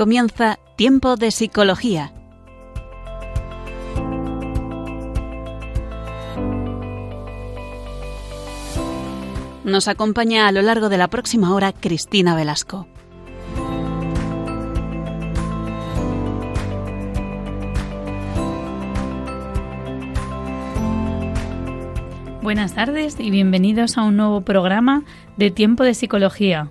comienza Tiempo de Psicología. Nos acompaña a lo largo de la próxima hora Cristina Velasco. Buenas tardes y bienvenidos a un nuevo programa de Tiempo de Psicología.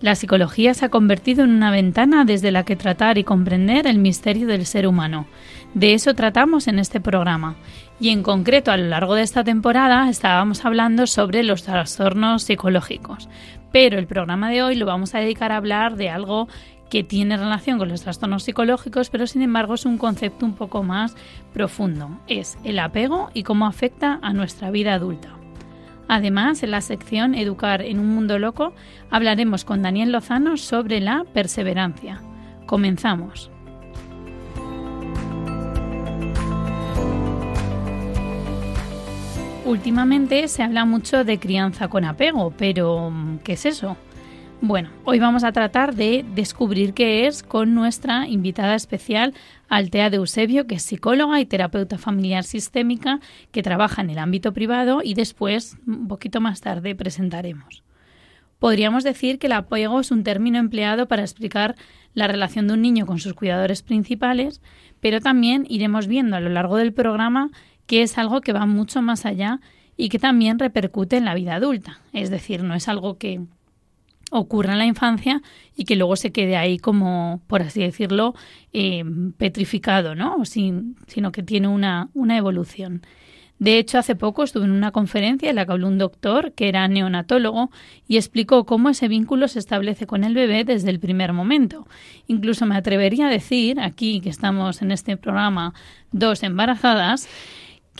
La psicología se ha convertido en una ventana desde la que tratar y comprender el misterio del ser humano. De eso tratamos en este programa. Y en concreto, a lo largo de esta temporada estábamos hablando sobre los trastornos psicológicos. Pero el programa de hoy lo vamos a dedicar a hablar de algo que tiene relación con los trastornos psicológicos, pero sin embargo es un concepto un poco más profundo. Es el apego y cómo afecta a nuestra vida adulta. Además, en la sección Educar en un mundo loco hablaremos con Daniel Lozano sobre la perseverancia. Comenzamos. Últimamente se habla mucho de crianza con apego, pero ¿qué es eso? Bueno, hoy vamos a tratar de descubrir qué es con nuestra invitada especial, Altea de Eusebio, que es psicóloga y terapeuta familiar sistémica, que trabaja en el ámbito privado y después, un poquito más tarde, presentaremos. Podríamos decir que el apego es un término empleado para explicar la relación de un niño con sus cuidadores principales, pero también iremos viendo a lo largo del programa que es algo que va mucho más allá y que también repercute en la vida adulta. Es decir, no es algo que ocurra en la infancia y que luego se quede ahí como, por así decirlo, eh, petrificado, ¿no? Sin, sino que tiene una, una evolución. De hecho, hace poco estuve en una conferencia en la que habló un doctor que era neonatólogo y explicó cómo ese vínculo se establece con el bebé desde el primer momento. Incluso me atrevería a decir, aquí que estamos en este programa dos embarazadas,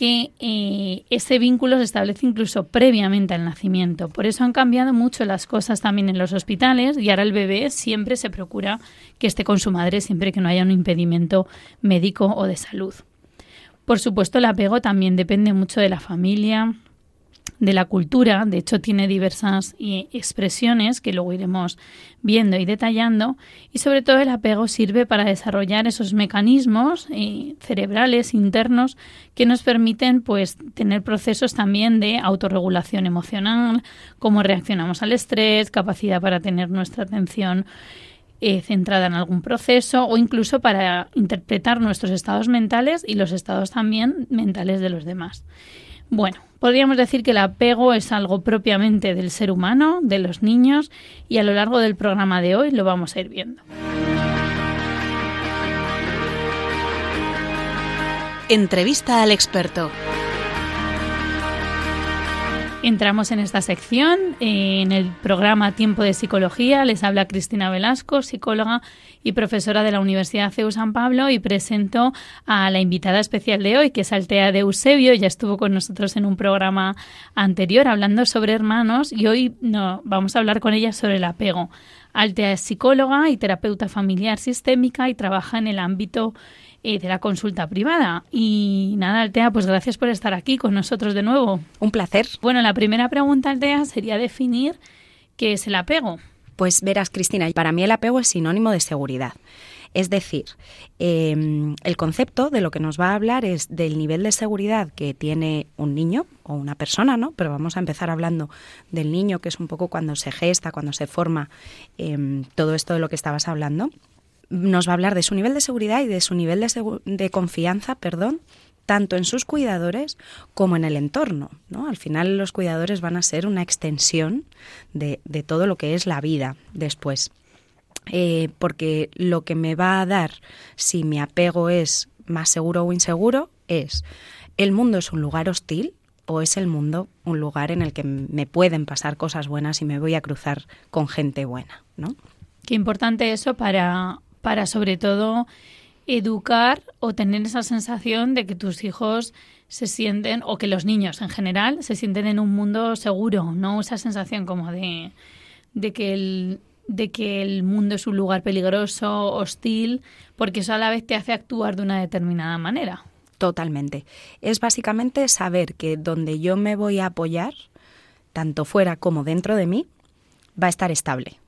que eh, ese vínculo se establece incluso previamente al nacimiento. Por eso han cambiado mucho las cosas también en los hospitales y ahora el bebé siempre se procura que esté con su madre siempre que no haya un impedimento médico o de salud. Por supuesto, el apego también depende mucho de la familia, de la cultura, de hecho tiene diversas eh, expresiones que luego iremos viendo y detallando, y sobre todo el apego sirve para desarrollar esos mecanismos eh, cerebrales internos que nos permiten pues tener procesos también de autorregulación emocional, cómo reaccionamos al estrés, capacidad para tener nuestra atención eh, centrada en algún proceso o incluso para interpretar nuestros estados mentales y los estados también mentales de los demás. Bueno, podríamos decir que el apego es algo propiamente del ser humano, de los niños, y a lo largo del programa de hoy lo vamos a ir viendo. Entrevista al experto. Entramos en esta sección, en el programa Tiempo de Psicología. Les habla Cristina Velasco, psicóloga y profesora de la Universidad CEU San Pablo, y presento a la invitada especial de hoy, que es Altea de Eusebio. Ya estuvo con nosotros en un programa anterior hablando sobre hermanos, y hoy no, vamos a hablar con ella sobre el apego. Altea es psicóloga y terapeuta familiar sistémica y trabaja en el ámbito eh, de la consulta privada. Y nada, Altea, pues gracias por estar aquí con nosotros de nuevo. Un placer. Bueno, la primera pregunta, Altea, sería definir qué es el apego. Pues verás, Cristina, para mí el apego es sinónimo de seguridad. Es decir, em, el concepto de lo que nos va a hablar es del nivel de seguridad que tiene un niño o una persona, ¿no? Pero vamos a empezar hablando del niño, que es un poco cuando se gesta, cuando se forma em, todo esto de lo que estabas hablando nos va a hablar de su nivel de seguridad y de su nivel de, confianza, perdón, tanto en sus cuidadores como en el entorno. ¿no? Al final los cuidadores van a ser una extensión de, todo lo que es la vida después. Eh, porque lo que me va a dar si mi apego es más seguro o inseguro es el mundo es un lugar hostil o es el mundo un lugar en el que me pueden pasar cosas buenas y me voy a cruzar con gente buena, ¿no? Qué importante eso para para sobre todo educar o tener esa sensación de que tus hijos se sienten, o que los niños en general, se sienten en un mundo seguro, no esa sensación como de, de que el de que el mundo es un lugar peligroso, hostil, porque eso a la vez te hace actuar de una determinada manera. Totalmente. Es básicamente saber que donde yo me voy a apoyar, tanto fuera como dentro de mí, va a estar estable.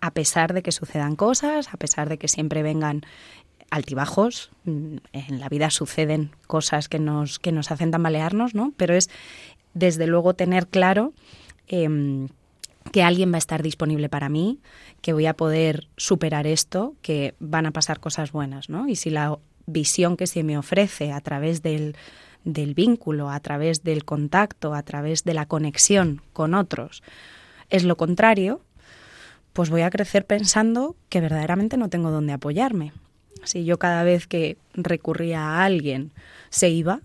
A pesar de que sucedan cosas, a pesar de que siempre vengan altibajos, mm, en la vida suceden cosas que nos, que nos hacen tambalearnos, ¿no? Pero es desde luego tener claro em, que alguien va a estar disponible para mí, que voy a poder superar esto, que van a pasar cosas buenas, ¿no? Y si la visión que se me ofrece a través del, del vínculo, a través del contacto, a través de la conexión con otros, es lo contrario, pues voy a crecer pensando que verdaderamente no tengo dónde apoyarme. Si yo cada vez que recurría a alguien se iba,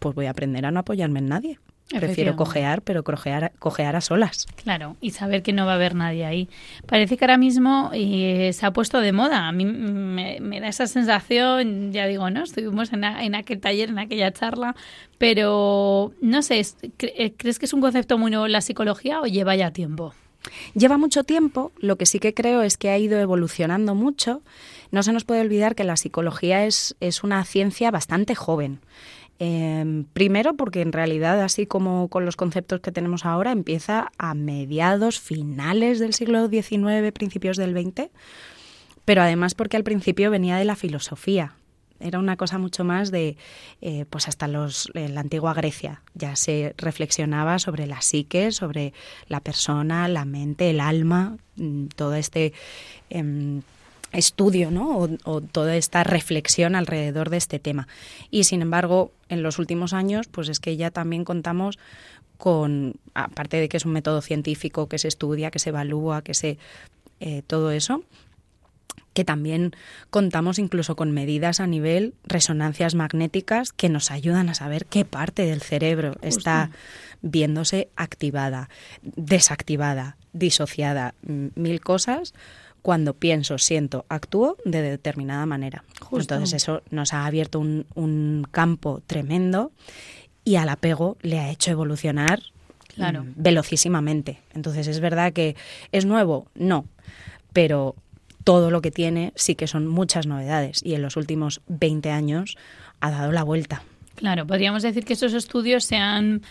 pues voy a aprender a no apoyarme en nadie. Prefiero cojear, pero cojear, cojear a solas. Claro, y saber que no va a haber nadie ahí. Parece que ahora mismo eh, se ha puesto de moda. A mí me, da esa sensación, ya digo, ¿no? Estuvimos en, en, aquel taller, en aquella charla, pero no sé, eh, ¿crees que es un concepto muy nuevo en la psicología o lleva ya tiempo? Lleva mucho tiempo, lo que sí que creo es que ha ido evolucionando mucho. No se nos puede olvidar que la psicología es, es una ciencia bastante joven. Em, primero porque en realidad, así como con los conceptos que tenemos ahora, empieza a mediados, finales del siglo XIX, principios del XX, pero además porque al principio venía de la filosofía. Era una cosa mucho más de, eh, pues hasta los, la antigua Grecia. Ya se reflexionaba sobre la psique, sobre la persona, la mente, el alma, mm, todo este em, estudio ¿no? o, toda esta reflexión alrededor de este tema. Y sin embargo, en los últimos años, pues es que ya también contamos con, aparte de que es un método científico que se estudia, que se evalúa, que se... Eh, todo eso, que también contamos incluso con medidas a nivel resonancias magnéticas que nos ayudan a saber qué parte del cerebro está viéndose activada, desactivada, disociada, mil cosas cuando pienso, siento, actúo de determinada manera. Entonces eso nos ha abierto un, campo tremendo y al apego le ha hecho evolucionar claro. Mm, velocísimamente. Entonces es verdad que es nuevo, no, pero todo lo que tiene sí que son muchas novedades y en los últimos 20 años ha dado la vuelta. Claro, podríamos decir que estos estudios se han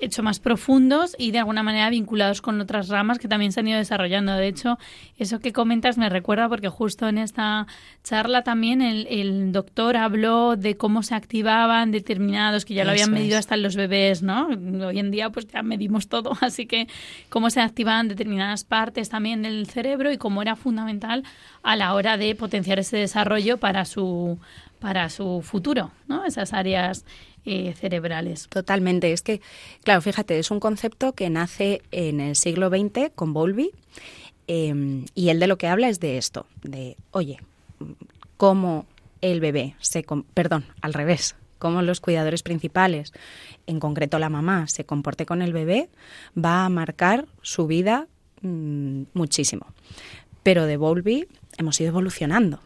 hecho más profundos y de alguna manera vinculados con otras ramas que también se han ido desarrollando. De hecho, eso que comentas me recuerda porque justo en esta charla también el, doctor habló de cómo se activaban determinados, que ya lo habían medido hasta en los bebés, ¿no? Hoy en día pues ya medimos todo, así que cómo se activaban determinadas partes también del cerebro y cómo era fundamental a la hora de potenciar ese desarrollo para su para su futuro, ¿no? Esas áreas eh, cerebrales. Totalmente. Es que, claro, fíjate, es un concepto que nace en el siglo XX con Bowlby em, y él de lo que habla es de esto, de, oye, cómo el bebé se... Perdón, al revés, cómo los cuidadores principales, en concreto la mamá, se comporte con el bebé, va a marcar su vida mm, muchísimo. Pero de Bowlby hemos ido evolucionando.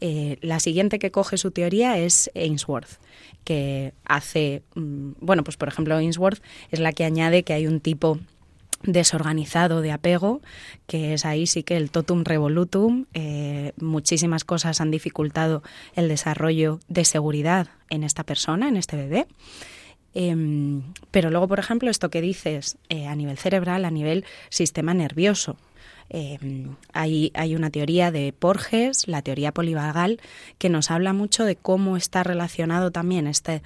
Eh, la siguiente que coge su teoría es Ainsworth que hace, mm, bueno, pues por ejemplo Ainsworth es la que añade que hay un tipo desorganizado de apego, que es ahí sí que el totum revolutum. Eh, muchísimas cosas han dificultado el desarrollo de seguridad en esta persona, en este bebé. Em, pero luego, por ejemplo, esto que dices eh, a nivel cerebral, a nivel sistema nervioso, eh, hay, hay, una teoría de Porges, la teoría polivagal, que nos habla mucho de cómo está relacionado también este,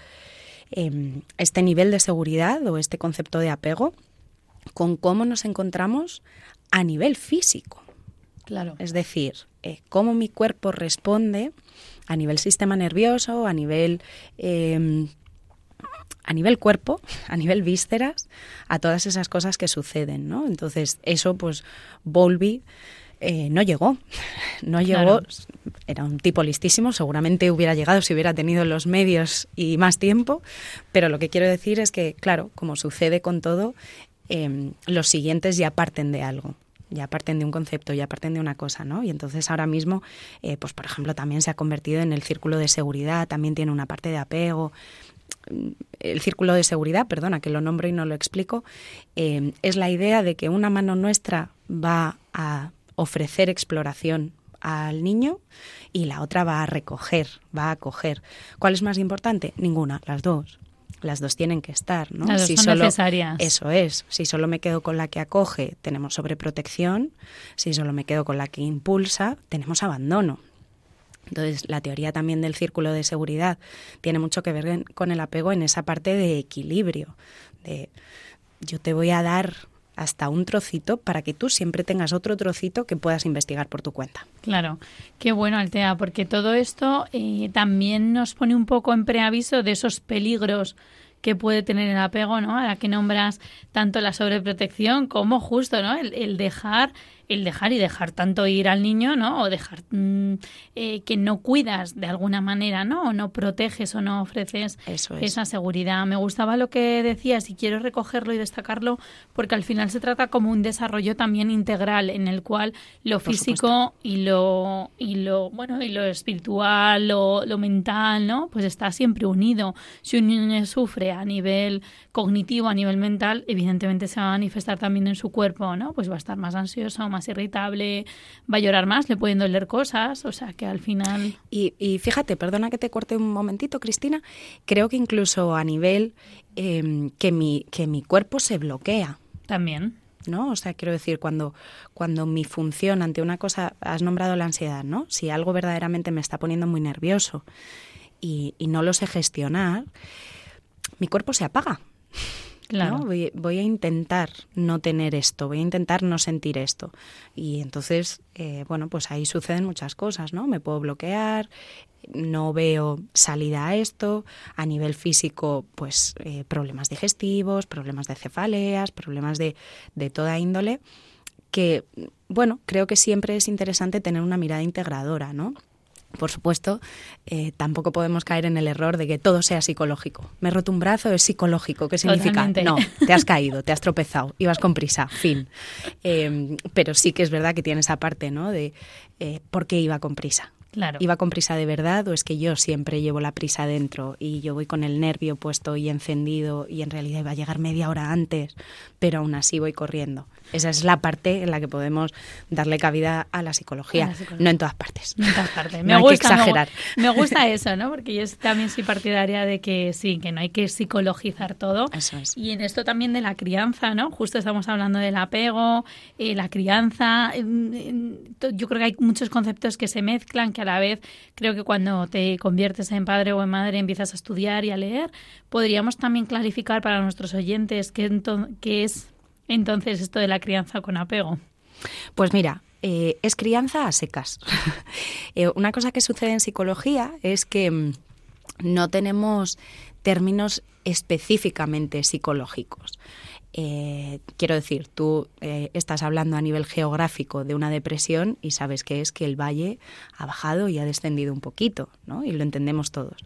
em, este nivel de seguridad o este concepto de apego con cómo nos encontramos a nivel físico. Claro. Es decir, eh, cómo mi cuerpo responde a nivel sistema nervioso, a nivel em, a nivel cuerpo, a nivel vísceras, a todas esas cosas que suceden, ¿no? Entonces, eso, pues, Bowlby eh, no llegó, no llegó, era un tipo listísimo, seguramente hubiera llegado si hubiera tenido los medios y más tiempo, pero lo que quiero decir es que, claro, como sucede con todo, em, los siguientes ya parten de algo ya parten de un concepto, ya parten de una cosa, ¿no? Y entonces ahora mismo, eh, pues por ejemplo, también se ha convertido en el círculo de seguridad, también tiene una parte de apego, el círculo de seguridad, perdona que lo nombro y no lo explico, eh, es la idea de que una mano nuestra va a ofrecer exploración al niño y la otra va a recoger, va a acoger. ¿Cuál es más importante? Ninguna, las dos. las dos tienen que estar, ¿no? Las dos son necesarias. Eso es. Si solo me quedo con la que acoge, tenemos sobreprotección. Si solo me quedo con la que impulsa, tenemos abandono. Entonces, la teoría también del círculo de seguridad tiene mucho que ver con el apego en esa parte de equilibrio, de yo te voy a dar hasta un trocito para que tú siempre tengas otro trocito que puedas investigar por tu cuenta. Claro, qué bueno, Altea, porque todo esto eh, también nos pone un poco en preaviso de esos peligros que puede tener el apego, ¿no? A la que nombras tanto la sobreprotección como justo, ¿no? el dejar el dejar y dejar tanto ir al niño, ¿no? O dejar mm, eh, que no cuidas de alguna manera, ¿no? O no proteges o no ofreces esa seguridad. Me gustaba lo que decías y quiero recogerlo y destacarlo porque al final se trata como un desarrollo también integral en el cual lo físico y lo y lo bueno y lo espiritual, lo, lo mental, ¿no? Pues está siempre unido. Si un niño sufre a nivel cognitivo, a nivel mental, evidentemente se va a manifestar también en su cuerpo, ¿no? Pues va a estar más ansioso, más más irritable, va a llorar más, le pueden doler cosas, o sea que al final... Y, fíjate, perdona que te corte un momentito, Cristina, creo que incluso a nivel em, que, mi, que mi cuerpo se bloquea. También. ¿no? O sea, quiero decir, cuando, cuando mi función ante una cosa, has nombrado la ansiedad, ¿no? Si algo verdaderamente me está poniendo muy nervioso y, y no lo sé gestionar, mi cuerpo se apaga. Claro. Voy, a intentar no tener esto, voy a intentar no sentir esto. Y entonces, eh, bueno, pues ahí suceden muchas cosas, ¿no? Me puedo bloquear, no veo salida a esto. A nivel físico, pues eh, problemas digestivos, problemas de cefaleas, problemas de, de toda índole que, bueno, creo que siempre es interesante tener una mirada integradora, ¿no? Por supuesto, eh, tampoco podemos caer en el error de que todo sea psicológico. Me he roto un brazo, es psicológico. ¿Qué significa? No, te has caído, te has tropezado, ibas con prisa, fin. Em, pero sí que es verdad que tiene esa parte, ¿no? De eh, por qué iba con prisa. Claro. ¿Iba con prisa de verdad o es que yo siempre llevo la prisa dentro y yo voy con el nervio puesto y encendido y en realidad iba a llegar media hora antes, pero aún así voy corriendo? Esa es la parte en la que podemos darle cabida a la psicología, no en todas partes. No en todas partes. Me gusta, exagerar. Me, gusta eso, ¿no? Porque yo también soy partidaria de que sí, que no hay que psicologizar todo. Eso es. Y en esto también de la crianza, ¿no? Justo estamos hablando del apego, eh, la crianza. Yo creo que hay muchos conceptos que se mezclan, que a la vez creo que cuando te conviertes en padre o en madre empiezas a estudiar y a leer, podríamos también clarificar para nuestros oyentes qué, es entonces esto de la crianza con apego? Pues mira, eh, es crianza a secas. Eh, una cosa que sucede en psicología es que mm, no tenemos términos específicamente psicológicos. Eh, quiero decir, tú estás hablando a nivel geográfico de una depresión y sabes que es que el valle ha bajado y ha descendido un poquito, ¿no? Y lo entendemos todos.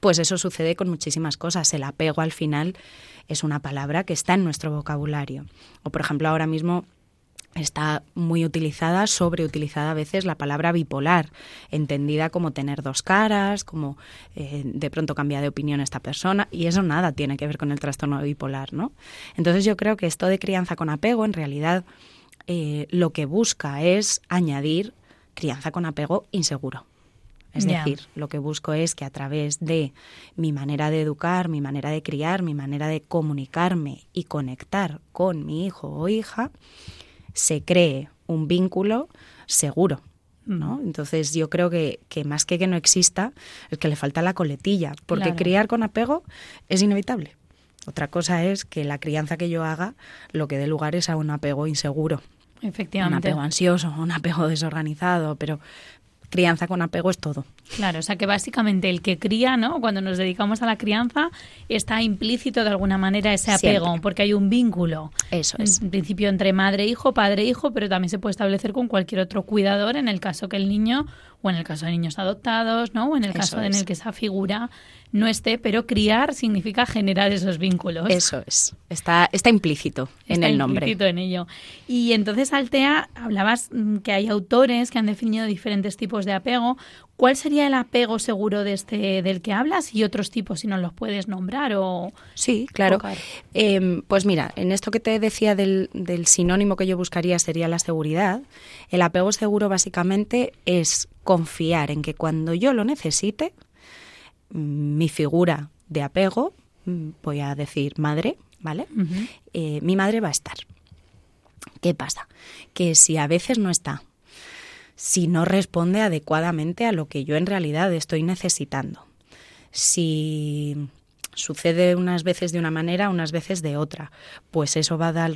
Pues eso sucede con muchísimas cosas. El apego al final es una palabra que está en nuestro vocabulario. O por ejemplo, ahora mismo está muy utilizada, sobreutilizada a veces la palabra bipolar, entendida como tener dos caras, como eh, de pronto cambia de opinión esta persona, y eso nada tiene que ver con el trastorno bipolar, ¿no? Entonces yo creo que esto de crianza con apego, en realidad, eh, lo que busca es añadir crianza con apego inseguro. Es decir, lo que busco es que a través de mi manera de educar, mi manera de criar, mi manera de comunicarme y conectar con mi hijo o hija, se cree un vínculo seguro. ¿no? Entonces yo creo que, que, más que que no exista, es que le falta la coletilla, porque criar con apego es inevitable. Otra cosa es que la crianza que yo haga lo que dé lugar es a un apego inseguro. Efectivamente. Un apego ansioso, un apego desorganizado, pero crianza con apego es todo. Claro, o sea que básicamente el que cría, ¿no? Cuando nos dedicamos a la crianza, está implícito de alguna manera ese apego, porque hay un vínculo. Eso es. En principio entre madre e hijo, padre e hijo, pero también se puede establecer con cualquier otro cuidador en el caso que el niño, o en el caso de niños adoptados, ¿no? O en el caso en el que esa figura no esté, pero criar significa generar esos vínculos. Eso es, está, está implícito en el nombre. Implícito en ello. Y entonces, Altea, hablabas mm, que hay autores que han definido diferentes tipos de apego. ¿Cuál sería el apego seguro de este del que hablas y otros tipos, si no los puedes nombrar o Sí, claro. Em, pues mira, en esto que te decía del, del sinónimo que yo buscaría sería la seguridad. El apego seguro básicamente es confiar en que cuando yo lo necesite, mi figura de apego voy a decir madre, ¿vale? Eh, mi madre va a estar. ¿Qué pasa? Que si a veces no está, si no responde adecuadamente a lo que yo en realidad estoy necesitando, si sucede unas veces de una manera, unas veces de otra, pues eso va a dar,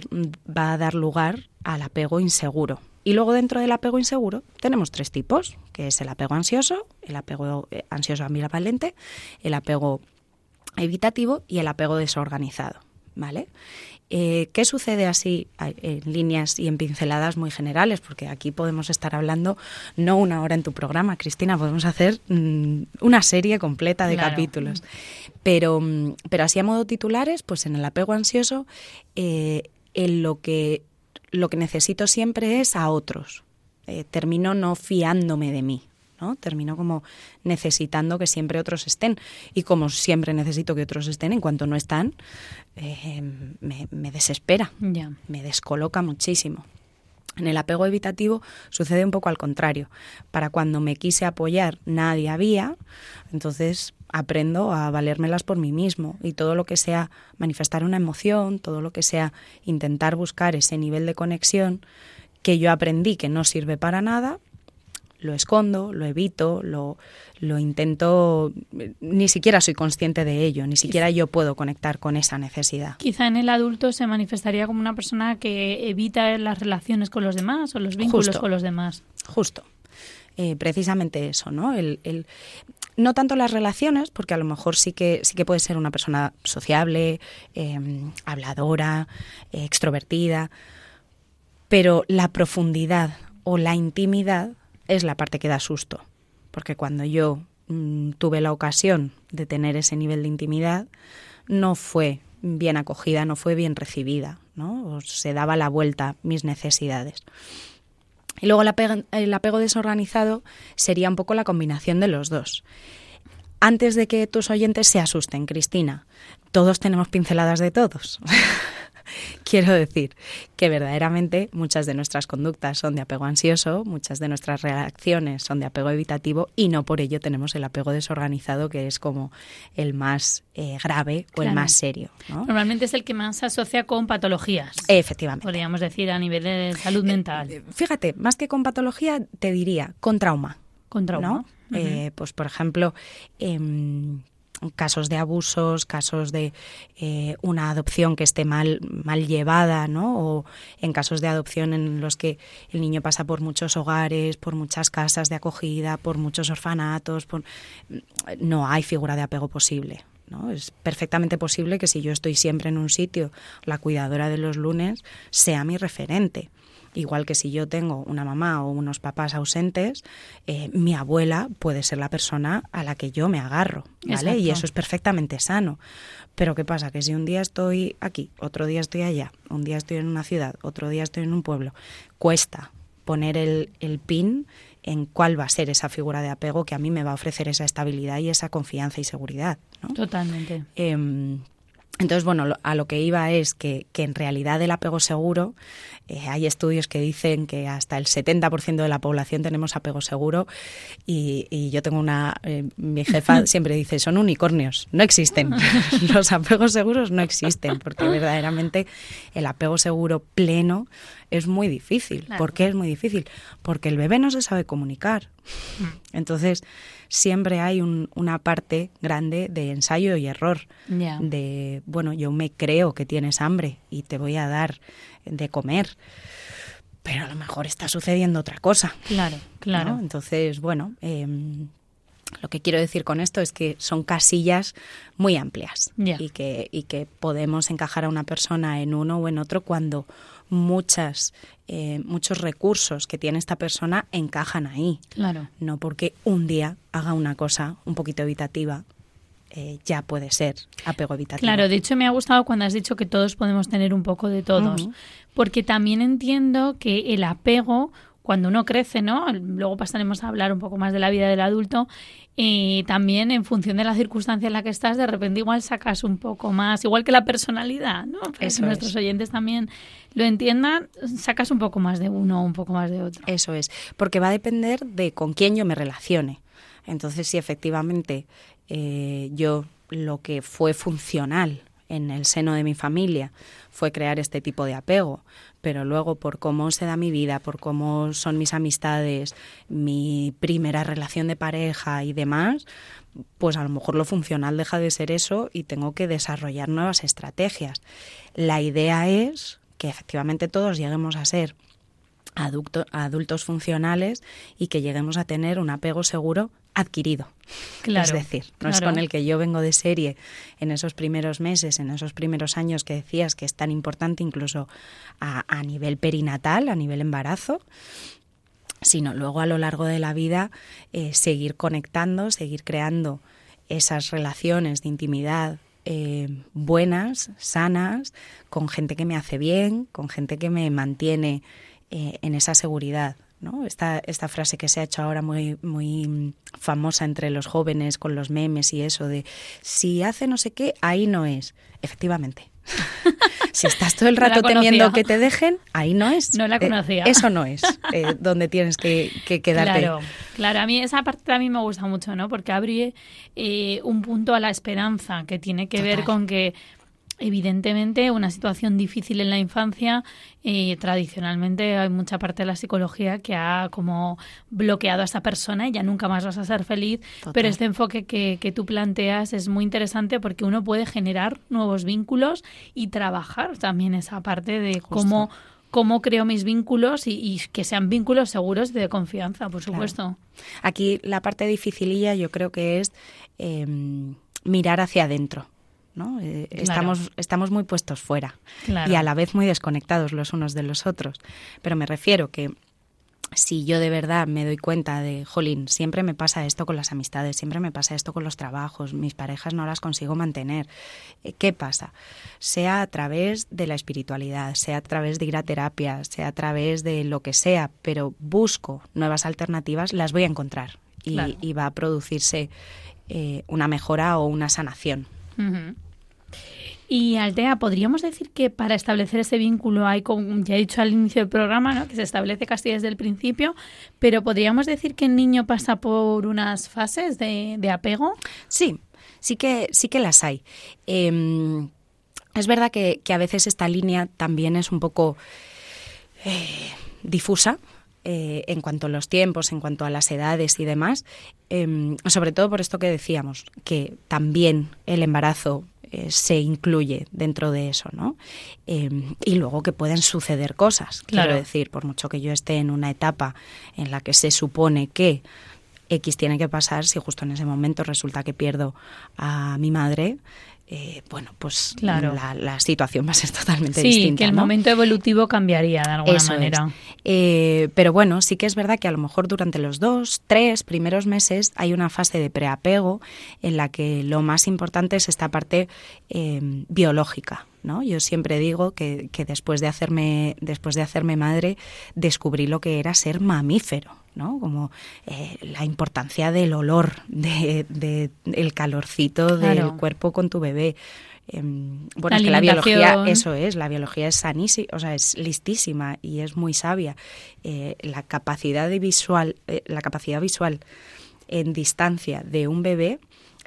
va a dar lugar al apego inseguro. Y luego dentro del apego inseguro tenemos tres tipos, que es el apego ansioso, el apego eh, ansioso ambivalente, el apego evitativo y el apego desorganizado. ¿Vale? Eh, ¿Qué sucede así en líneas y en pinceladas muy generales? Porque aquí podemos estar hablando no una hora en tu programa, Cristina, podemos hacer mm, una serie completa de capítulos. Pero, mm, pero así a modo titulares, pues en el apego ansioso, eh, en lo que lo que necesito siempre es a otros. Eh, termino no fiándome de mí. ¿no? Termino como necesitando que siempre otros estén. Y como siempre necesito que otros estén, en cuanto no están, eh, me, desespera, me descoloca muchísimo. En el apego evitativo sucede un poco al contrario. Para cuando me quise apoyar nadie había, entonces aprendo a valérmelas por mí mismo y todo lo que sea manifestar una emoción, todo lo que sea intentar buscar ese nivel de conexión que yo aprendí que no sirve para nada, lo escondo, lo evito, lo, lo intento, ni siquiera soy consciente de ello, ni siquiera yo puedo conectar con esa necesidad. Quizá en el adulto se manifestaría como una persona que evita las relaciones con los demás o los vínculos con los demás. Justo. Eh, precisamente eso, ¿no? El, el, no tanto las relaciones, porque a lo mejor sí que, sí que puede ser una persona sociable, em, habladora, extrovertida, pero la profundidad o la intimidad es la parte que da susto, porque cuando yo mm, tuve la ocasión de tener ese nivel de intimidad, no fue bien acogida, no fue bien recibida, ¿no? O se daba la vuelta mis necesidades. Y luego el apego, desorganizado sería un poco la combinación de los dos. Antes de que tus oyentes se asusten, Cristina, todos tenemos pinceladas de todos. Quiero decir que verdaderamente muchas de nuestras conductas son de apego ansioso, muchas de nuestras reacciones son de apego evitativo y no por ello tenemos el apego desorganizado que es como el más eh, grave o el más serio. Normalmente es el que más se asocia con patologías. Efectivamente. Podríamos decir a nivel de salud mental. Eh, fíjate, más que con patología, te diría con trauma. Con trauma. Eh, pues por ejemplo, em, casos de abusos, casos de eh, una adopción que esté mal, mal llevada, ¿no? O en casos de adopción en los que el niño pasa por muchos hogares, por muchas casas de acogida, por muchos orfanatos, no hay figura de apego posible. ¿no? Es perfectamente posible que si yo estoy siempre en un sitio, la cuidadora de los lunes sea mi referente. Igual que si yo tengo una mamá o unos papás ausentes, eh, mi abuela puede ser la persona a la que yo me agarro, ¿vale? Y eso es perfectamente sano. Pero ¿qué pasa? Que si un día estoy aquí, otro día estoy allá, un día estoy en una ciudad, otro día estoy en un pueblo, cuesta poner el, el pin en cuál va a ser esa figura de apego que a mí me va a ofrecer esa estabilidad y esa confianza y seguridad. ¿no? Totalmente. Em, entonces, bueno, a lo que iba es que, que en realidad el apego seguro, eh, hay estudios que dicen que hasta el 70% de la población tenemos apego seguro y, y yo tengo una, eh, mi jefa siempre dice, son unicornios, no existen. Los apegos seguros no existen porque verdaderamente el apego seguro pleno es muy difícil. ¿Por qué es muy difícil? Porque el bebé no se sabe comunicar. Mm. Entonces, siempre hay una parte grande de ensayo y error. De, bueno, yo me creo que tienes hambre y te voy a dar de comer. Pero a lo mejor está sucediendo otra cosa. Claro, claro. Entonces, bueno, em, lo que quiero decir con esto es que son casillas muy amplias y, que, y que podemos encajar a una persona en uno o en otro cuando muchas, eh, muchos recursos que tiene esta persona encajan ahí. Claro. No porque un día haga una cosa un poquito evitativa, eh, ya puede ser apego evitativo. Claro, de hecho me ha gustado cuando has dicho que todos podemos tener un poco de todos, porque también entiendo que el apego cuando uno crece, ¿no? Luego pasaremos a hablar un poco más de la vida del adulto. Y también en función de la circunstancia en la que estás, de repente igual sacas un poco más, igual que la personalidad, ¿no? Para que nuestros oyentes también lo entiendan, sacas un poco más de uno un poco más de otro. Eso es, porque va a depender de con quién yo me relacione. Entonces, si efectivamente eh, yo lo que fue funcional en el seno de mi familia fue crear este tipo de apego, pero luego por cómo se da mi vida, por cómo son mis amistades, mi primera relación de pareja y demás, pues a lo mejor lo funcional deja de ser eso y tengo que desarrollar nuevas estrategias. La idea es que efectivamente todos lleguemos a ser adultos funcionales y que lleguemos a tener un apego seguro adquirido. es decir, no es con el que yo vengo de serie en esos primeros meses, en esos primeros años que decías que es tan importante incluso a, nivel perinatal, a nivel embarazo, sino luego a lo largo de la vida eh, seguir conectando, seguir creando esas relaciones de intimidad eh, buenas, sanas, con gente que me hace bien, con gente que me mantiene eh, en esa seguridad. ¿no? Esta, esta frase que se ha hecho ahora muy, muy famosa entre los jóvenes con los memes y eso de si hace no sé qué, ahí no es. Efectivamente. si estás todo el rato temiendo que te dejen, ahí no es. No la eh, conocía. eso no es eh, donde tienes que, que, quedarte. Claro, claro, a mí esa parte a mí me gusta mucho, ¿no? Porque abre un punto a la esperanza que tiene que ver con que Evidentemente, una situación difícil en la infancia, eh, tradicionalmente hay mucha parte de la psicología que ha como bloqueado a esa persona y ya nunca más vas a ser feliz, pero este enfoque que, que, tú planteas es muy interesante porque uno puede generar nuevos vínculos y trabajar también esa parte de cómo cómo creo mis vínculos y, que sean vínculos seguros de confianza, por supuesto. Aquí la parte dificililla yo creo que es em, mirar hacia adentro. ¿No? Eh, estamos, estamos muy puestos fuera y a la vez muy desconectados los unos de los otros. Pero me refiero que si yo de verdad me doy cuenta de, jolín, siempre me pasa esto con las amistades, siempre me pasa esto con los trabajos, mis parejas no las consigo mantener, eh, ¿qué pasa? Sea a través de la espiritualidad, sea a través de ir a terapia, sea a través de lo que sea, pero busco nuevas alternativas, las voy a encontrar y, va a producirse eh, una mejora o una sanación. Y Altea, podríamos decir que para establecer ese vínculo hay, como ya he dicho al inicio del programa, ¿no? que se establece casi desde el principio, pero podríamos decir que el niño pasa por unas fases de, apego. Sí, sí que, sí que las hay. Em, es verdad que, a veces esta línea también es un poco eh, difusa, eh, en cuanto a los tiempos, en cuanto a las edades y demás, em, sobre todo por esto que decíamos, que también el embarazo eh, se incluye dentro de eso, ¿no? Em, y luego que pueden suceder cosas, quiero decir, por mucho que yo esté en una etapa en la que se supone que X tiene que pasar, si justo en ese momento resulta que pierdo a mi madre, eh, bueno, pues la, situación va a ser totalmente distinta. Sí, que el momento evolutivo cambiaría de alguna manera. Eh, pero bueno, sí que es verdad que a lo mejor durante los dos, tres primeros meses hay una fase de preapego en la que lo más importante es esta parte eh, biológica. ¿no? Yo siempre digo que, que después de hacerme después de hacerme madre descubrí lo que era ser mamífero ¿no? Como eh, la importancia del olor, de, el calorcito del cuerpo con tu bebé. Em, bueno, es que la biología, eso es, la biología es sanísima, o sea, es listísima y es muy sabia. Eh, la capacidad de visual, eh, la capacidad visual en distancia de un bebé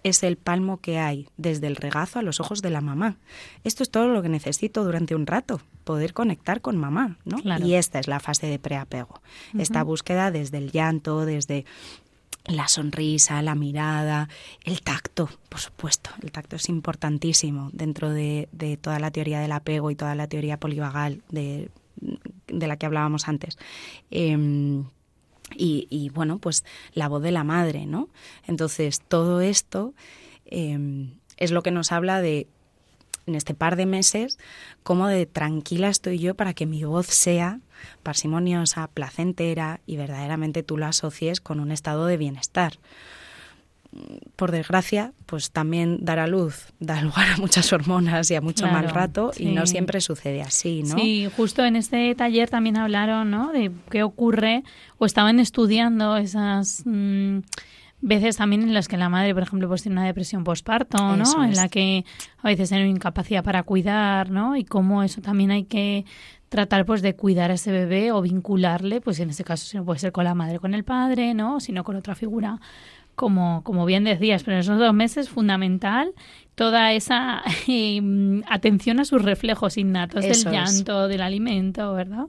es el palmo que hay desde el regazo a los ojos de la mamá. Esto es todo lo que necesito durante un rato, poder conectar con mamá, ¿no? Y esta es la fase de preapego. Esta búsqueda desde el llanto, desde la sonrisa, la mirada, el tacto, por supuesto. El tacto es importantísimo dentro de, toda la teoría del apego y toda la teoría polivagal de, la que hablábamos antes. Em, y, bueno, pues la voz de la madre, ¿no? Entonces, todo esto em, es lo que nos habla de, en este par de meses, cómo de tranquila estoy yo para que mi voz sea parsimoniosa, placentera y verdaderamente tú la asocies con un estado de bienestar por desgracia, pues también dar a luz da lugar a muchas hormonas y a mucho mal rato y no siempre sucede así, ¿no? Sí, justo en este taller también hablaron, ¿no? De qué ocurre o estaban estudiando esas mm, veces también en las que la madre, por ejemplo, pues tiene una depresión postparto, ¿no? En la que a veces tiene incapacidad para cuidar, ¿no? Y cómo eso también hay que tratar pues de cuidar a ese bebé o vincularle, pues en este caso si no puede ser con la madre, con el padre, ¿no? Sino con otra figura como, como bien decías, pero en esos dos meses fundamental toda esa em, atención a sus reflejos innatos del llanto, del alimento, ¿verdad?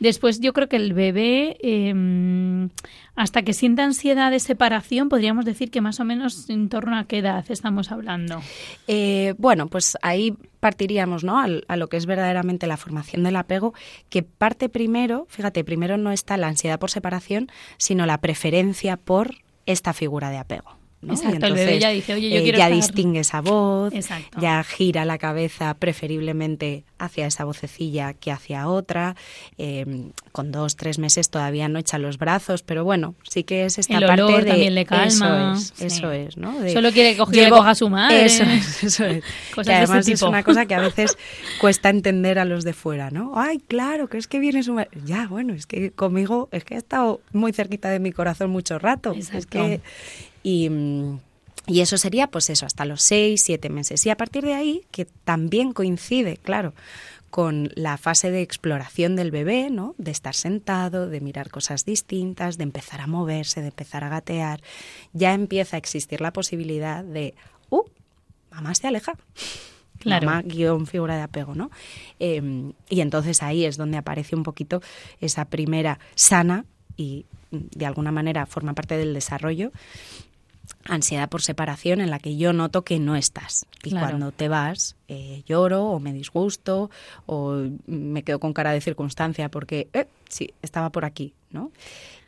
Después yo creo que el bebé, em, hasta que sienta ansiedad de separación, podríamos decir que más o menos en torno a qué edad estamos hablando. Eh, bueno, pues ahí partiríamos ¿no? A, a, lo que es verdaderamente la formación del apego, que parte primero, fíjate, primero no está la ansiedad por separación, sino la preferencia por esta figura de apego. Exacto, el bebé ya dice, oye, yo eh, Ya distingue esa voz, ya gira la cabeza preferiblemente hacia esa vocecilla que hacia otra. Em, con dos, tres meses todavía no echa los brazos, pero bueno, sí que es esta el parte de... también le calma. Eso es, eso es ¿no? Solo quiere coger coja a su madre. Eso es, eso es. que además es una cosa que a veces cuesta entender a los de fuera, ¿no? Ay, claro, que es que viene su madre. Ya, bueno, es que conmigo, es que ha estado muy cerquita de mi corazón mucho rato. Es que y, y eso sería, pues eso, hasta los seis, siete meses. Y a partir de ahí, que también coincide, claro, con la fase de exploración del bebé, ¿no? De estar sentado, de mirar cosas distintas, de empezar a moverse, de empezar a gatear, ya empieza a existir la posibilidad de, ¡uh! Mamá se aleja. Claro. Mamá guion figura de apego, ¿no? Em, y entonces ahí es donde aparece un poquito esa primera sana y de alguna manera forma parte del desarrollo ansiedad por separación en la que yo noto que no estás. Y cuando te vas, eh, lloro o me disgusto o me quedo con cara de circunstancia porque, eh, sí, estaba por aquí, ¿no?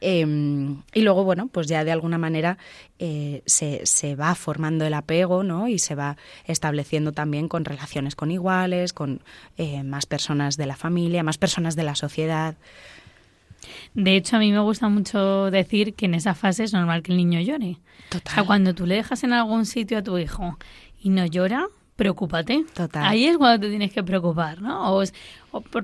Em, y luego, bueno, pues ya de alguna manera eh, se, se, va formando el apego, ¿no? Y se va estableciendo también con relaciones con iguales, con eh, más personas de la familia, más personas de la sociedad. De hecho, a mí me gusta mucho decir que en esa fase es normal que el niño llore. Total. O sea, cuando tú le dejas en algún sitio a tu hijo y no llora, preocúpate. Total. Ahí es cuando te tienes que preocupar, ¿no? O,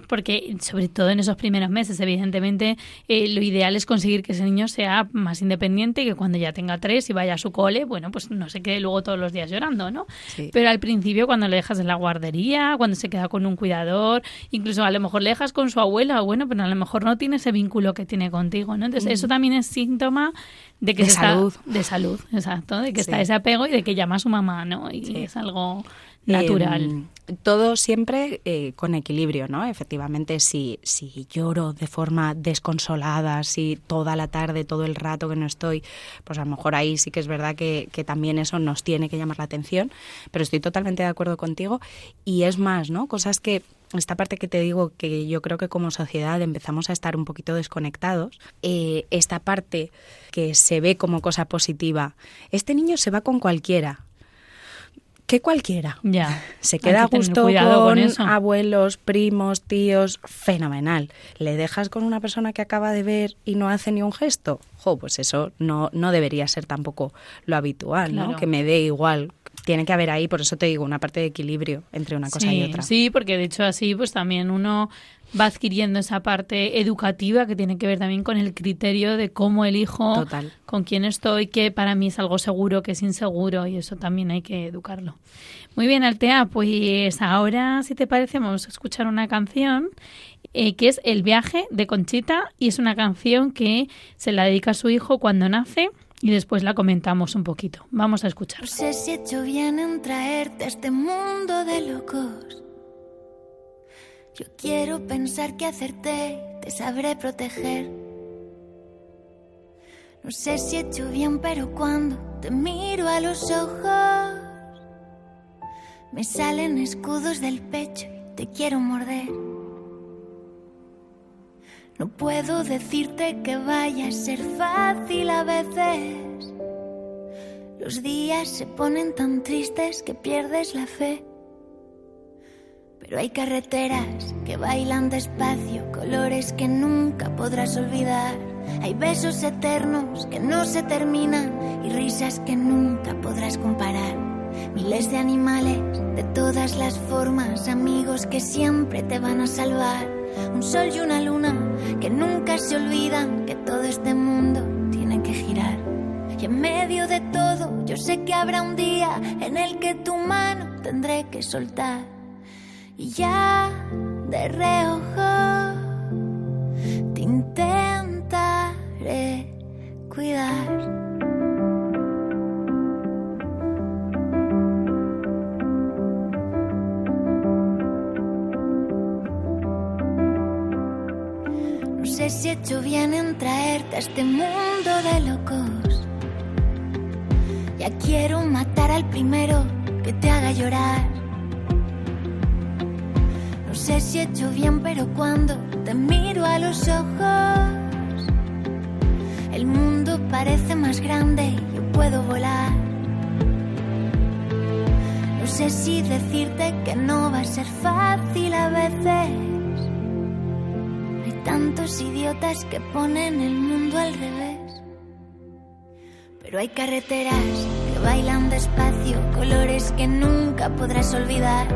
porque, sobre todo en esos primeros meses, evidentemente, eh, lo ideal es conseguir que ese niño sea más independiente y que cuando ya tenga tres y vaya a su cole, bueno, pues no se quede luego todos los días llorando, ¿no? Pero al principio, cuando le dejas en la guardería, cuando se queda con un cuidador, incluso a lo mejor le dejas con su abuela, bueno, pero a lo mejor no tiene ese vínculo que tiene contigo, ¿no? Entonces, eso también es síntoma de que de salud. de salud, exacto, de que está ese apego y de que llama a su mamá, ¿no? Y es algo natural. Em, todo siempre eh, con equilibrio, ¿no? Efectivamente, si, si lloro de forma desconsolada, si toda la tarde, todo el rato que no estoy, pues a lo mejor ahí sí que es verdad que, que también eso nos tiene que llamar la atención, pero estoy totalmente de acuerdo contigo y es más, ¿no? Cosas que esta parte que te digo que yo creo que como sociedad empezamos a estar un poquito desconectados, eh, esta parte que se ve como cosa positiva, este niño se va con cualquiera, que cualquiera. Ya. Se queda justo con, abuelos, primos, tíos, fenomenal. ¿Le dejas con una persona que acaba de ver y no hace ni un gesto? Jo, pues eso no, no debería ser tampoco lo habitual, ¿no? Que me dé igual tiene que haber ahí, por eso te digo, una parte de equilibrio entre una cosa y otra. Sí, porque de hecho así pues también uno va adquiriendo esa parte educativa que tiene que ver también con el criterio de cómo elijo, con quién estoy, que para mí es algo seguro, que es inseguro y eso también hay que educarlo. Muy bien, Altea, pues ahora, si te parece, vamos a escuchar una canción eh, que es El viaje de Conchita y es una canción que se la dedica a su hijo cuando nace y después la comentamos un poquito. Vamos a escuchar. No sé si he hecho bien en traerte a este mundo de locos yo quiero pensar que hacerte te sabré proteger. No sé si he hecho bien, pero cuando te miro a los ojos, me salen escudos del pecho y te quiero morder. No puedo decirte que vaya a ser fácil a veces. Los días se ponen tan tristes que pierdes la fe. Pero hay carreteras que bailan despacio, colores que nunca podrás olvidar. Hay besos eternos que no se terminan y risas que nunca podrás comparar. Miles de animales de todas las formas, amigos que siempre te van a salvar. Un sol y una luna que nunca se olvidan que todo este mundo tiene que girar. Y en medio de todo, yo sé que habrá un día en el que tu mano tendré que soltar y ya de reojo te intentaré cuidar. No sé si he hecho bien en traerte a este mundo de locos. Ya quiero matar al primero que te haga llorar. No sé si he hecho bien, pero cuando te miro a los ojos, el mundo parece más grande y yo puedo volar. No sé si decirte que no va a ser fácil a veces. Hay tantos idiotas que ponen el mundo al revés. Pero hay carreteras bailan despacio, colores que nunca podrás olvidar.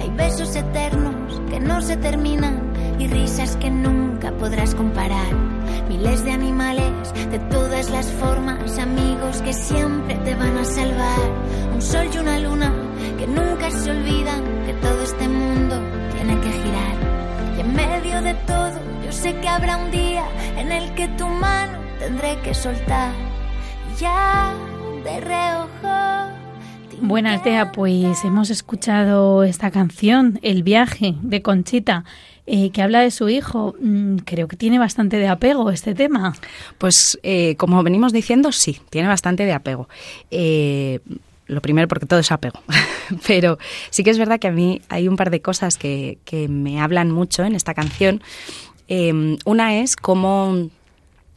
Hay besos eternos que no se terminan y risas que nunca podrás comparar. Miles de animales de todas las formas, amigos que siempre te van a salvar. Un sol y una luna que nunca se olvidan que todo este mundo tiene que girar. Y en medio de todo, yo sé que habrá un día en el que tu mano tendré que soltar. Ya de reojo. Buenas, Altea, pues hemos escuchado esta canción, El viaje, de Conchita. Eh, que habla de su hijo. Mm, creo que tiene bastante de apego este tema. Pues eh, como venimos diciendo, sí, tiene bastante de apego. Eh, lo primero porque todo es apego, pero sí que es verdad que a mí hay un par de cosas que, que me hablan mucho en esta canción. una es cómo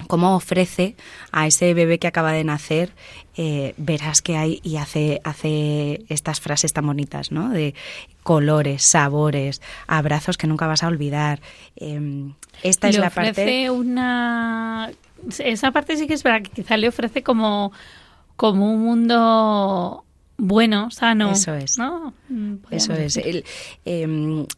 cómo ofrece a ese bebé que acaba de nacer, eh, verás que hay y hace, hace estas frases tan bonitas, ¿no? De colores, sabores, abrazos que nunca vas a olvidar. Eh, esta es le la ofrece parte... una... Esa parte sí que es verdad que quizá le ofrece como, como un mundo bueno, sano. Eso es. ¿no? Mm, Eso es. El, eh,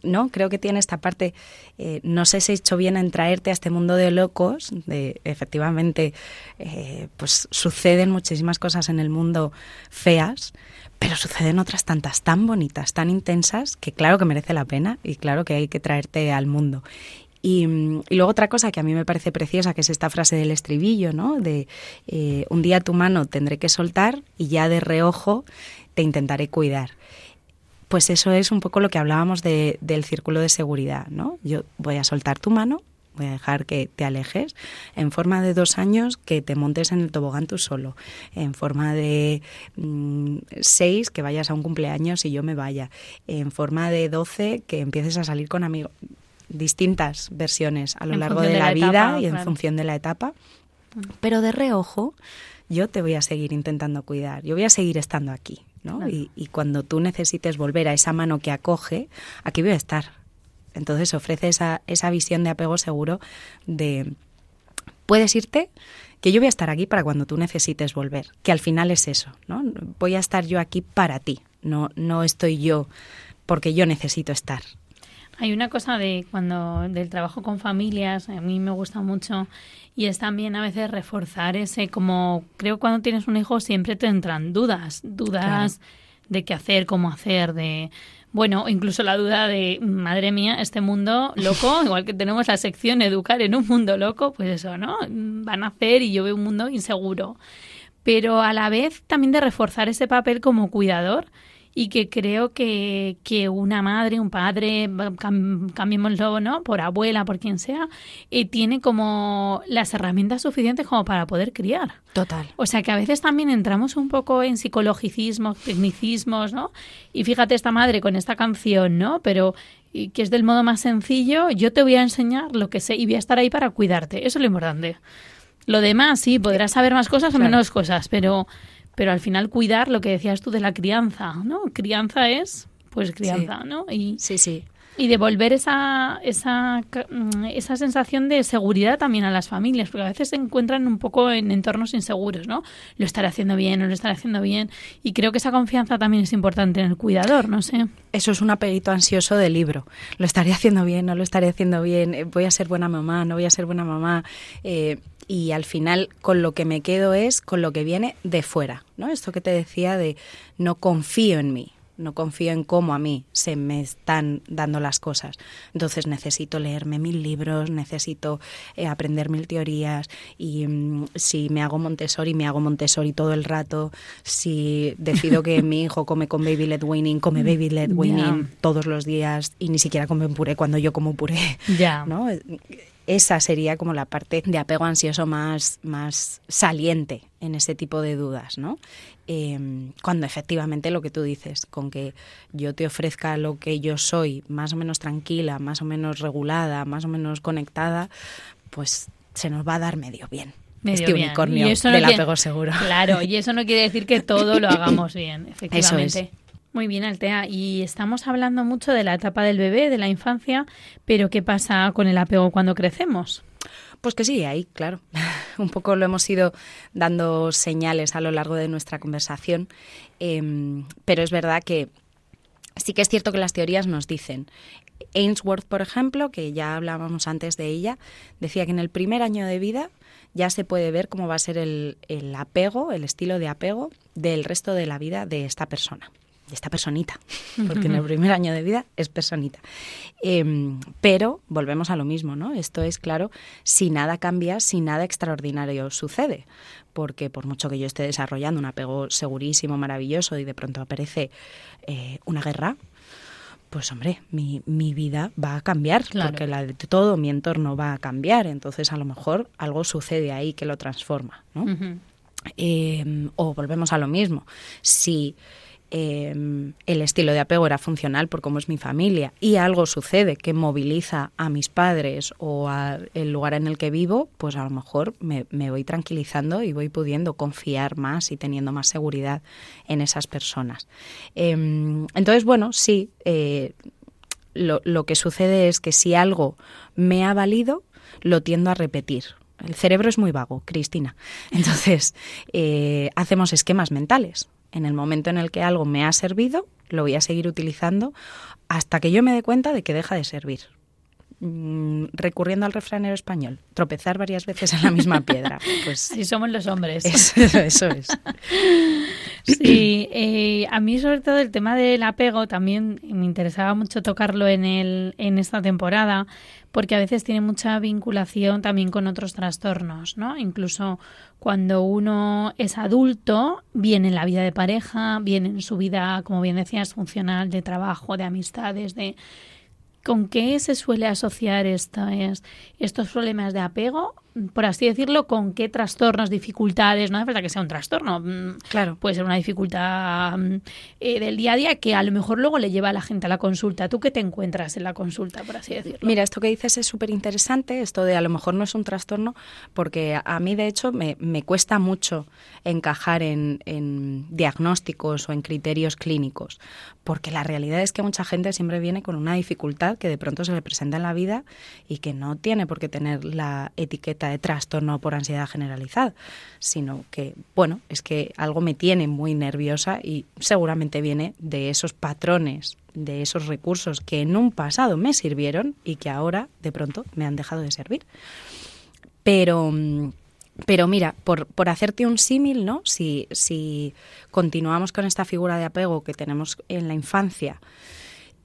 no, creo que tiene esta parte. eh, no sé si he hecho bien en traerte a este mundo de locos. De, efectivamente, eh, pues suceden muchísimas cosas en el mundo feas, pero suceden otras tantas tan bonitas, tan intensas, que claro que merece la pena y claro que hay que traerte al mundo. Y, luego otra cosa que a mí me parece preciosa, que es esta frase del estribillo, ¿no? De eh, un día tu mano tendré que soltar y ya de reojo te intentaré cuidar. Pues eso es un poco lo que hablábamos de- del círculo de seguridad, ¿no? Yo voy a soltar tu mano, voy a dejar que te alejes, en forma de dos años que te montes en el tobogán tú solo, en forma de mm, seis que vayas a un cumpleaños y yo me vaya, en forma de doce que empieces a salir con amigos, distintas versiones a lo En largo de, de la, la vida y en claro. función de la etapa, pero de reojo yo te voy a seguir intentando cuidar, yo voy a seguir estando aquí, ¿no? Claro. Y, y cuando tú necesites volver a esa mano que acoge, aquí voy a estar. Entonces ofrece esa, esa visión de apego seguro de puedes irte, que yo voy a estar aquí para cuando tú necesites volver, que al final es eso, ¿no? Voy a estar yo aquí para ti, no, no estoy yo porque yo necesito estar. Hay una cosa de cuando del trabajo con familias, a mí me gusta mucho y es también a veces reforzar ese como creo que cuando tienes un hijo siempre te entran dudas, dudas de qué hacer, cómo hacer, de bueno, incluso la duda de madre mía, este mundo loco, igual que tenemos la sección educar en un mundo loco, pues eso, ¿no? Van a hacer y yo veo un mundo inseguro. Pero a la vez también de reforzar ese papel como cuidador y que creo que, que una madre, un padre, cam- cambiémoslo, ¿no? Por abuela, por quien sea, eh, tiene como las herramientas suficientes como para poder criar. Total. O sea que a veces también entramos un poco en psicologicismos, tecnicismos, ¿no? Y fíjate esta madre con esta canción, ¿no? Pero y que es del modo más sencillo, yo te voy a enseñar lo que sé y voy a estar ahí para cuidarte. Eso es lo importante. Lo demás, sí, podrás saber más cosas o Claro. menos cosas, pero, pero al final cuidar lo que decías tú de la crianza, ¿no? Crianza es, pues crianza, ¿no? Y, Sí, sí. Y devolver esa, esa, mm, esa sensación de seguridad también a las familias, porque a veces se encuentran un poco en entornos inseguros, ¿no? Lo estaré haciendo bien, no lo estaré haciendo bien. Y creo que esa confianza también es importante en el cuidador, no sé. Eso es un apetito ansioso del libro. Lo estaré haciendo bien, no lo estaré haciendo bien, eh, voy a ser buena mamá, no voy a ser buena mamá. eh, y al final con lo que me quedo es con lo que viene de fuera, ¿no? Esto que te decía de no confío en mí, no confío en cómo a mí se me están dando las cosas. Entonces necesito leerme mil libros, necesito eh, aprender mil teorías y mm, si me hago Montessori, me hago Montessori todo el rato. Si decido que mi hijo come con baby led weaning, come baby led weaning todos los días y ni siquiera come puré cuando yo como puré. Ya. ¿no? Esa sería como la parte de apego ansioso más, más saliente en ese tipo de dudas, ¿no? Em, cuando efectivamente lo que tú dices, con que yo te ofrezca lo que yo soy, más o menos tranquila, más o menos regulada, más o menos conectada, pues se nos va a dar medio bien. este unicornio del apego seguro. Claro, y eso no quiere decir que todo lo hagamos bien, efectivamente. Muy bien, Altea. Y estamos hablando mucho de la etapa del bebé, de la infancia, pero ¿qué pasa con el apego cuando crecemos? Pues que sí, ahí, claro. Un poco lo hemos ido dando señales a lo largo de nuestra conversación, em, pero es verdad que sí que es cierto que las teorías nos dicen. Ainsworth, por ejemplo, que ya hablábamos antes de ella, decía que en el primer año de vida ya se puede ver cómo va a ser el apego, el estilo de apego del resto de la vida de esta persona esta personita, porque en el primer año de vida es personita. Em, pero volvemos a lo mismo, ¿no? Esto es claro, si nada cambia, si nada extraordinario sucede, porque por mucho que yo esté desarrollando un apego segurísimo, maravilloso, y de pronto aparece eh, una guerra, pues hombre, mi, mi, vida va a cambiar, porque la de todo mi entorno va a cambiar, entonces a lo mejor algo sucede ahí que lo transforma, ¿no? Em, o volvemos a lo mismo, si Em, el estilo de apego era funcional por cómo es mi familia y algo sucede que moviliza a mis padres o al lugar en el que vivo, pues a lo mejor me, voy tranquilizando y voy pudiendo confiar más y teniendo más seguridad en esas personas. Em, entonces, bueno, sí, eh, lo, que sucede es que si algo me ha valido, lo tiendo a repetir. El cerebro es muy vago, Cristina. Entonces, eh, hacemos esquemas mentales en el momento en el que algo me ha servido, lo voy a seguir utilizando hasta que yo me dé cuenta de que deja de servir. Mm, recurriendo al refranero español, tropezar varias veces en la misma piedra. Pues Así somos los hombres. Eso, es. Sí, eh, a mí sobre todo el tema del apego también me interesaba mucho tocarlo en, el, en esta temporada, porque a veces tiene mucha vinculación también con otros trastornos, ¿no? Incluso cuando uno es adulto, viene en la vida de pareja, viene en su vida, como bien decías, funcional, de trabajo, de amistades, de ¿Con qué se suele asociar estos problemas de apego? Por así decirlo, ¿con qué trastornos, dificultades? No hace falta que sea un trastorno. Mm, claro. Puede ser una dificultad mm, eh, del día a día que a lo mejor luego le lleva a la gente a la consulta. ¿Tú qué te encuentras en la consulta, por así decirlo? Mira, esto que dices es súper interesante. Esto de a lo mejor no es un trastorno, porque a mí, de hecho, me, cuesta mucho encajar en, en diagnósticos o en criterios clínicos. Porque la realidad es que mucha gente siempre viene con una dificultad que de pronto se le presenta en la vida y que no tiene por qué tener la etiqueta de trastorno por ansiedad generalizada, sino que, bueno, es que algo me tiene muy nerviosa y seguramente viene de esos patrones, de esos recursos que en un pasado me sirvieron y que ahora de pronto me han dejado de servir. Pero pero mira, por, por hacerte un símil, ¿no? Si, si continuamos con esta figura de apego que tenemos en la infancia,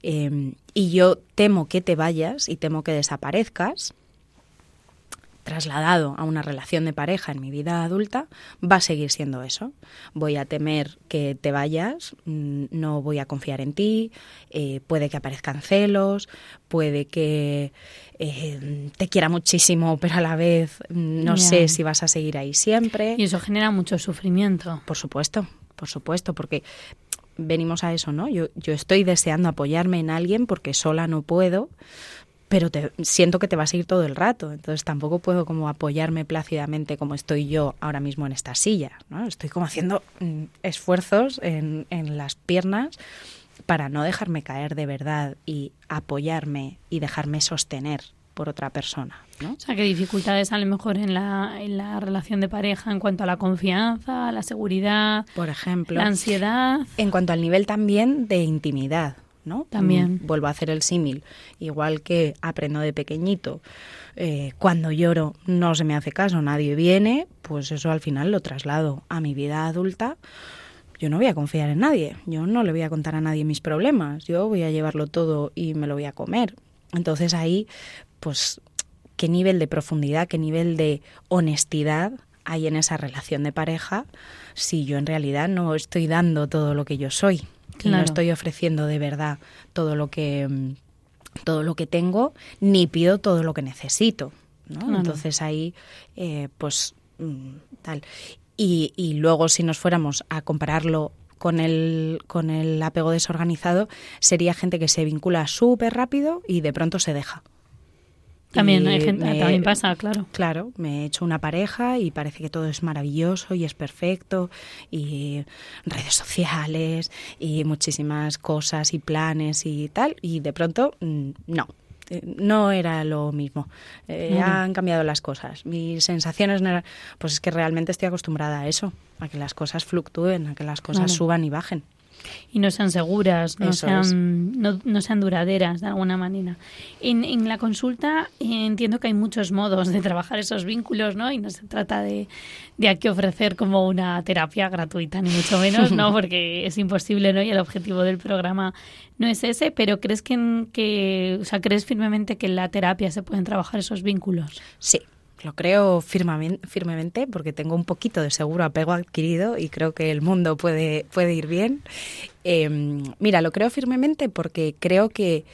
Em, y yo temo que te vayas y temo que desaparezcas, trasladado a una relación de pareja en mi vida adulta, va a seguir siendo eso. Voy a temer que te vayas, mm, no voy a confiar en ti, eh, puede que aparezcan celos, puede que eh, te quiera muchísimo, pero a la vez mm, no sé si vas a seguir ahí siempre. Y eso genera mucho sufrimiento. Por supuesto, por supuesto, porque venimos a eso, ¿no? Yo, yo estoy deseando apoyarme en alguien porque sola no puedo, pero te, siento que te va a seguir todo el rato. Entonces tampoco puedo como apoyarme plácidamente como estoy yo ahora mismo en esta silla, ¿no? Estoy como haciendo mm, esfuerzos en, en las piernas para no dejarme caer de verdad y apoyarme y dejarme sostener por otra persona. ¿no? O sea, ¿qué dificultades a lo mejor en la, en la relación de pareja en cuanto a la confianza, la seguridad, por ejemplo, la ansiedad? En cuanto al nivel también de intimidad. ¿No? También. Mm, vuelvo a hacer el símil. Igual que aprendo de pequeñito, eh, cuando lloro no se me hace caso, nadie viene, pues eso al final lo traslado a mi vida adulta. Yo no voy a confiar en nadie, yo no le voy a contar a nadie mis problemas, yo voy a llevarlo todo y me lo voy a comer. Entonces ahí pues qué nivel de profundidad, qué nivel de honestidad hay en esa relación de pareja si yo en realidad no estoy dando todo lo que yo soy, no estoy ofreciendo de verdad todo lo que todo lo que tengo ni pido todo lo que necesito. ¿no? Entonces ahí, eh, pues, mm, tal. Y, y luego si nos fuéramos a compararlo con el, con el apego desorganizado, sería gente que se vincula súper rápido y de pronto se deja. También hay gente, también pasa, claro. Claro, me he hecho una pareja y parece que todo es maravilloso y es perfecto y redes sociales y muchísimas cosas y planes y tal y de pronto mm, no, eh, no era lo mismo. Eh, han cambiado las cosas. Mis sensaciones no eran... Pues es que realmente estoy acostumbrada a eso, a que las cosas fluctúen, a que las cosas suban y bajen y no sean seguras, no sean, no, sean duraderas de alguna manera. En, en la consulta eh, entiendo que hay muchos modos de trabajar esos vínculos, ¿no? Y no se trata de, de aquí ofrecer como una terapia gratuita, ni mucho menos, ¿no? Porque es imposible, ¿no? Y el objetivo del programa no es ese, pero ¿crees que, que o sea, crees firmemente que en la terapia se pueden trabajar esos vínculos? Sí, lo creo firmemente porque tengo un poquito de seguro apego adquirido y creo que el mundo puede, puede ir bien. Em, mira, lo creo firmemente porque creo que,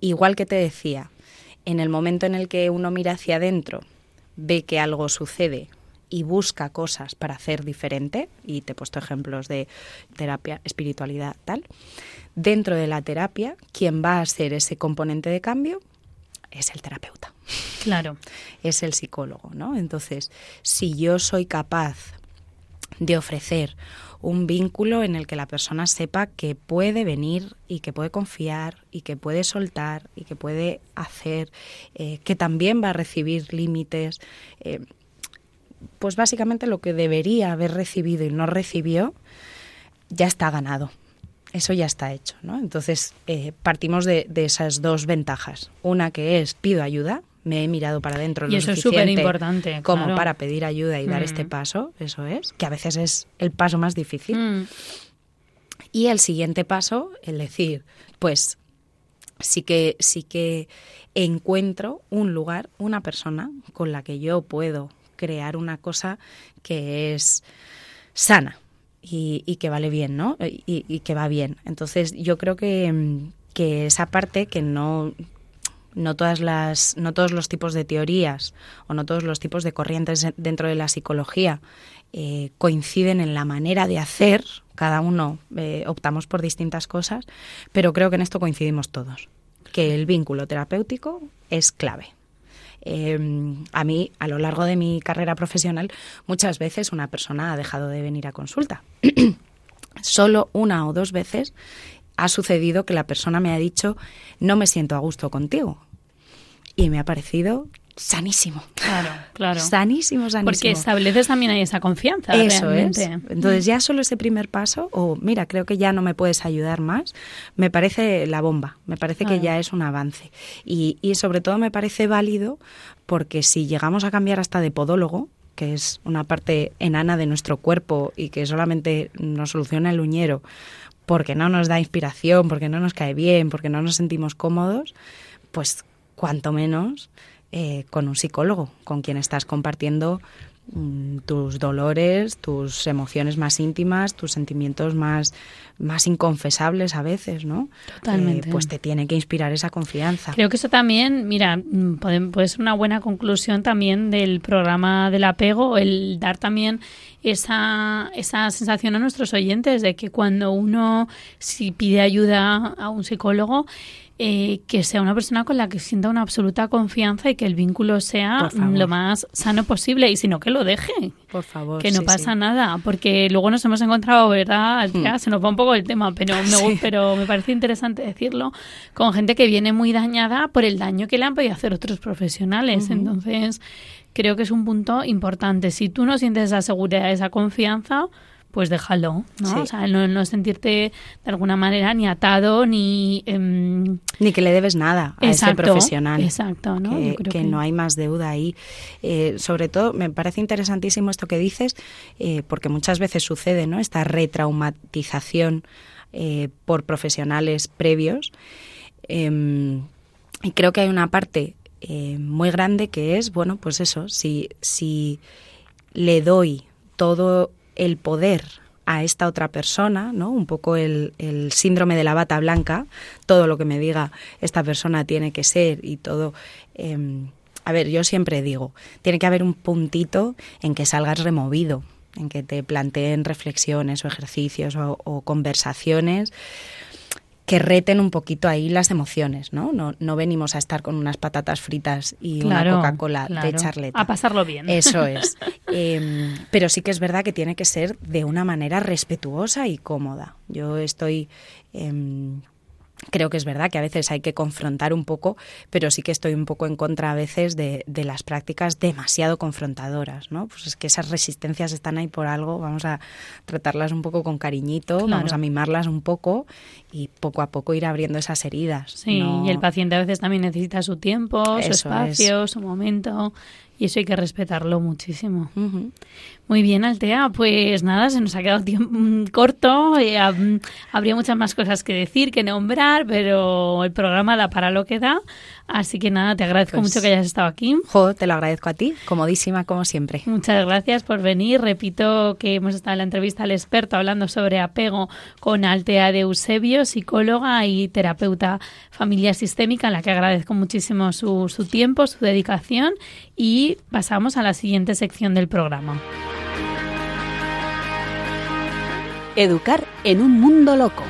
igual que te decía, en el momento en el que uno mira hacia adentro, ve que algo sucede y busca cosas para hacer diferente, y te he puesto ejemplos de terapia, espiritualidad, tal, dentro de la terapia, quien va a ser ese componente de cambio es el terapeuta. Claro. Es el psicólogo, ¿no? Entonces, si yo soy capaz de ofrecer un vínculo en el que la persona sepa que puede venir y que puede confiar y que puede soltar y que puede hacer, eh, que también va a recibir límites, eh, pues básicamente lo que debería haber recibido y no recibió, ya está ganado eso ya está hecho, ¿no? Entonces, eh, partimos de, esas dos ventajas. Una que es pido ayuda, me he mirado para adentro y eso es súper importante como para pedir ayuda y dar este mm. paso eso es que a veces es el paso más difícil mm. y el siguiente paso el decir pues sí que sí que encuentro un lugar una persona con la que yo puedo crear una cosa que es sana y, que vale bien, ¿no? Y, que va bien. Entonces yo creo que, que esa parte que no no todas las no todos los tipos de teorías o no todos los tipos de corrientes dentro de la psicología eh, coinciden en la manera de hacer cada uno eh, optamos por distintas cosas pero creo que en esto coincidimos todos que el vínculo terapéutico es clave Em, a mí, a lo largo de mi carrera profesional, muchas veces una persona ha dejado de venir a consulta. Solo una o dos veces ha sucedido que la persona me ha dicho, no me siento a gusto contigo. Y me ha parecido sanísimo. Claro, claro. Sanísimo, sanísimo. Porque estableces también ahí esa confianza. Eso es. Entonces ya solo ese primer paso, o mira, creo que ya no me puedes ayudar más, me parece la bomba, me parece que ya es un avance. Y, y sobre todo me parece válido porque si llegamos a cambiar hasta de podólogo, que es una parte enana de nuestro cuerpo y que solamente nos soluciona el uñero, porque no nos da inspiración, porque no nos cae bien, porque no nos sentimos cómodos, pues cuanto menos eh, con un psicólogo, con quien estás compartiendo mm, tus dolores, tus emociones más íntimas, tus sentimientos más, más inconfesables a veces, ¿no? Totalmente. Eh, pues te tiene que inspirar esa confianza. Creo que eso también, mira, mm, puede ser una buena conclusión también del programa del apego, el dar también esa, esa sensación a nuestros oyentes de que cuando uno si pide ayuda a un psicólogo, eh, que sea una persona con la que sienta una absoluta confianza y que el vínculo sea lo más sano posible y si no que lo deje. Por favor. Que no pasa nada, porque luego nos hemos encontrado, ¿verdad? Hmm. se nos va un poco el tema, pero me, pero me parece interesante decirlo, con gente que viene muy dañada por el daño que le han podido hacer otros profesionales. Entonces, creo que es un punto importante. Si tú no sientes esa seguridad, esa confianza, pues déjalo, ¿no? O sea, no, sentirte de alguna manera ni atado ni... Em, ni que le debes nada a ese profesional. Exacto, ¿no? Que, no hay más deuda ahí. Eh, sobre todo, me parece interesantísimo esto que dices, eh, porque muchas veces sucede, ¿no? Esta retraumatización eh, por profesionales previos. Em, y creo que hay una parte muy grande que es, bueno, pues eso, si, si le doy todo el poder a esta otra persona, ¿no? Un poco el, síndrome de la bata blanca, todo lo que me diga esta persona tiene que ser y todo. Em, a ver, yo siempre digo, tiene que haber un puntito en que salgas removido, en que te planteen reflexiones o ejercicios o, conversaciones que reten un poquito ahí las emociones, ¿no? No, no venimos a estar con unas patatas fritas y una Coca-Cola de charleta. A pasarlo bien. Eso es. Em, pero sí que es verdad que tiene que ser de una manera respetuosa y cómoda. Yo estoy... Em, creo que es verdad que a veces hay que confrontar un poco, pero sí que estoy un poco en contra a veces de, de, las prácticas demasiado confrontadoras, ¿no? Pues es que esas resistencias están ahí por algo, vamos a tratarlas un poco con cariñito, vamos a mimarlas un poco y poco a poco ir abriendo esas heridas. Sí, y el paciente a veces también necesita su tiempo, su espacio, su momento y eso hay que respetarlo muchísimo. Muy bien, Altea. Pues nada, se nos ha quedado tiempo mm, corto. Eh, habría muchas más cosas que decir, que nombrar, pero el programa da para lo que da. Así que nada, te agradezco pues mucho que hayas estado aquí. Jo, te lo agradezco a ti, comodísima como siempre. Muchas gracias por venir. Repito que hemos estado en la entrevista al experto hablando sobre apego con Altea de Eusebio, psicóloga y terapeuta familiar sistémica, a la que agradezco muchísimo su, su tiempo, su dedicación y pasamos a la siguiente sección del programa. Educar en un mundo loco.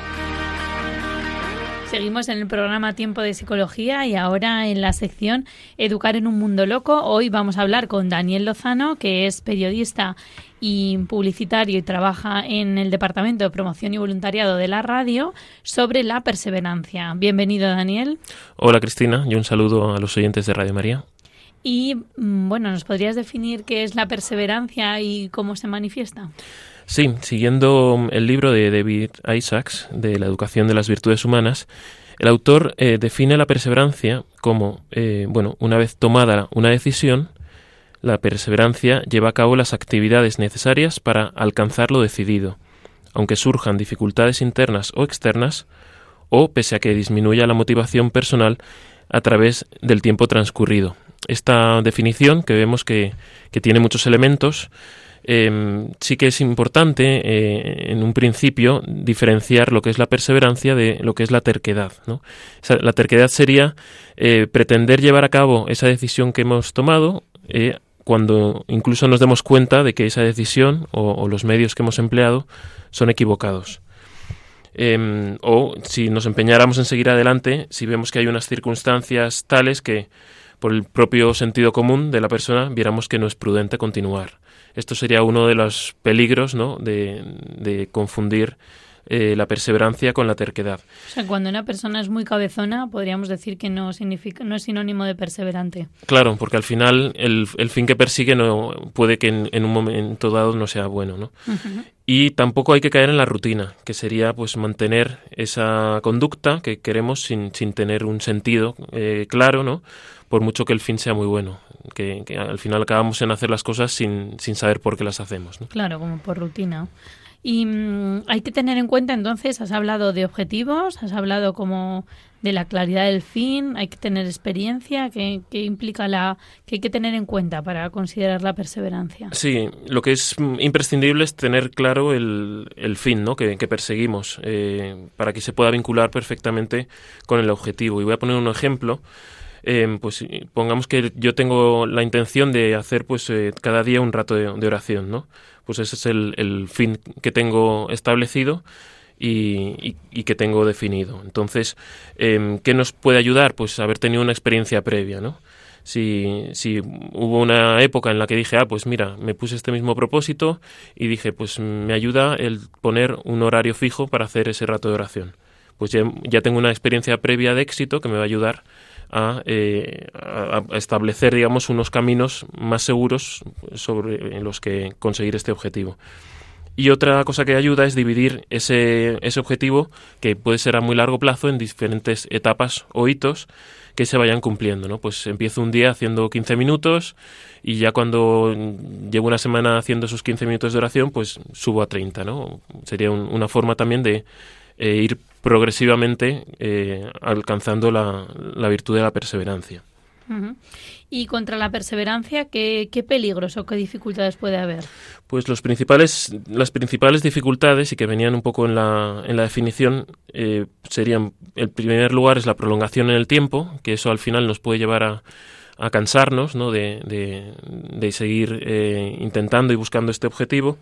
Seguimos en el programa Tiempo de Psicología y ahora en la sección Educar en un Mundo Loco. Hoy vamos a hablar con Daniel Lozano, que es periodista y publicitario y trabaja en el Departamento de Promoción y Voluntariado de la radio sobre la perseverancia. Bienvenido, Daniel. Hola, Cristina, y un saludo a los oyentes de Radio María. Y mm, bueno, ¿nos podrías definir qué es la perseverancia y cómo se manifiesta? Sí, siguiendo el libro de David Isaacs, de la educación de las virtudes humanas, el autor eh, define la perseverancia como, eh, bueno, una vez tomada una decisión, la perseverancia lleva a cabo las actividades necesarias para alcanzar lo decidido, aunque surjan dificultades internas o externas, o pese a que disminuya la motivación personal a través del tiempo transcurrido. Esta definición, que vemos que, que tiene muchos elementos, Em, sí que es importante eh, en un principio diferenciar lo que es la perseverancia de lo que es la terquedad. la terquedad sería eh, pretender llevar a cabo esa decisión que hemos tomado eh, cuando incluso nos demos cuenta de que esa decisión o, los medios que hemos empleado son equivocados. Em, o si nos empeñáramos en seguir adelante, si vemos que hay unas circunstancias tales que por el propio sentido común de la persona viéramos que no es prudente continuar. Esto sería uno de los peligros ¿no? de, confundir eh, la perseverancia con la terquedad. O sea, cuando una persona es muy cabezona, podríamos decir que no significa, no es sinónimo de perseverante. Claro, porque al final el, fin que persigue no puede que en, un momento dado no sea bueno, ¿no? Y tampoco hay que caer en la rutina, que sería pues mantener esa conducta que queremos sin, sin tener un sentido eh, claro, ¿no? Por mucho que el fin sea muy bueno que, al final acabamos en hacer las cosas sin, sin saber por qué las hacemos. Claro, como por rutina. Y mm, hay que tener en cuenta entonces, has hablado de objetivos, has hablado como de la claridad del fin, hay que tener experiencia, ¿qué, implica la que hay que tener en cuenta para considerar la perseverancia? Sí, lo que es imprescindible es tener claro el, el fin ¿no? que, perseguimos eh, para que se pueda vincular perfectamente con el objetivo. Y voy a poner un ejemplo. Em, pues pongamos que yo tengo la intención de hacer pues eh, cada día un rato de, oración, ¿no? Pues ese es el, fin que tengo establecido y, que tengo definido. Entonces, em, ¿qué nos puede ayudar? Pues haber tenido una experiencia previa, ¿no? Si, si, hubo una época en la que dije, ah, pues mira, me puse este mismo propósito y dije, pues me ayuda el poner un horario fijo para hacer ese rato de oración. Pues ya, ya tengo una experiencia previa de éxito que me va a ayudar eh, a, establecer, digamos, unos caminos más seguros sobre los que conseguir este objetivo. Y otra cosa que ayuda es dividir ese, ese objetivo, que puede ser a muy largo plazo, en diferentes etapas o hitos que se vayan cumpliendo, ¿no? Pues empiezo un día haciendo 15 minutos y ya cuando llevo una semana haciendo esos 15 minutos de oración, pues subo a 30, ¿no? Sería una forma también de eh, ir progresivamente eh, alcanzando la, virtud de la perseverancia. Y contra la perseverancia, ¿qué, peligros o qué dificultades puede haber? Pues los principales, las principales dificultades, y que venían un poco en la, en la definición, eh, serían, el primer lugar es la prolongación en el tiempo, que eso al final nos puede llevar a, a cansarnos ¿no? de, de, seguir eh, intentando y buscando este objetivo,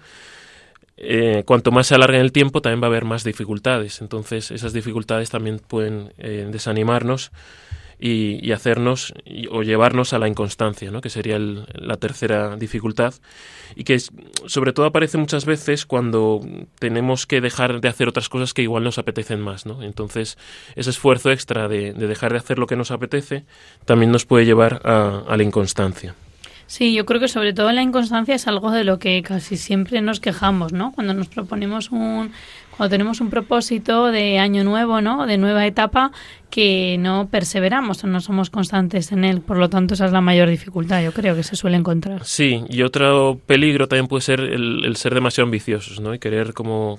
eh, cuanto más se alargue el tiempo también va a haber más dificultades. Entonces esas dificultades también pueden eh, desanimarnos y, hacernos o llevarnos a la inconstancia, ¿no? que sería la tercera dificultad y que sobre todo aparece muchas veces cuando tenemos que dejar de hacer otras cosas que igual nos apetecen más. ¿no? Entonces ese esfuerzo extra de, dejar de hacer lo que nos apetece también nos puede llevar a la inconstancia. Sí, yo creo que sobre todo la inconstancia es algo de lo que casi siempre nos quejamos, ¿no? Cuando nos proponemos un, cuando tenemos un propósito de año nuevo, ¿no? De nueva etapa, que no perseveramos o no somos constantes en él. Por lo tanto, esa es la mayor dificultad, yo creo, que se suele encontrar. Sí, y otro peligro también puede ser el, ser demasiado ambiciosos, ¿no? Y querer como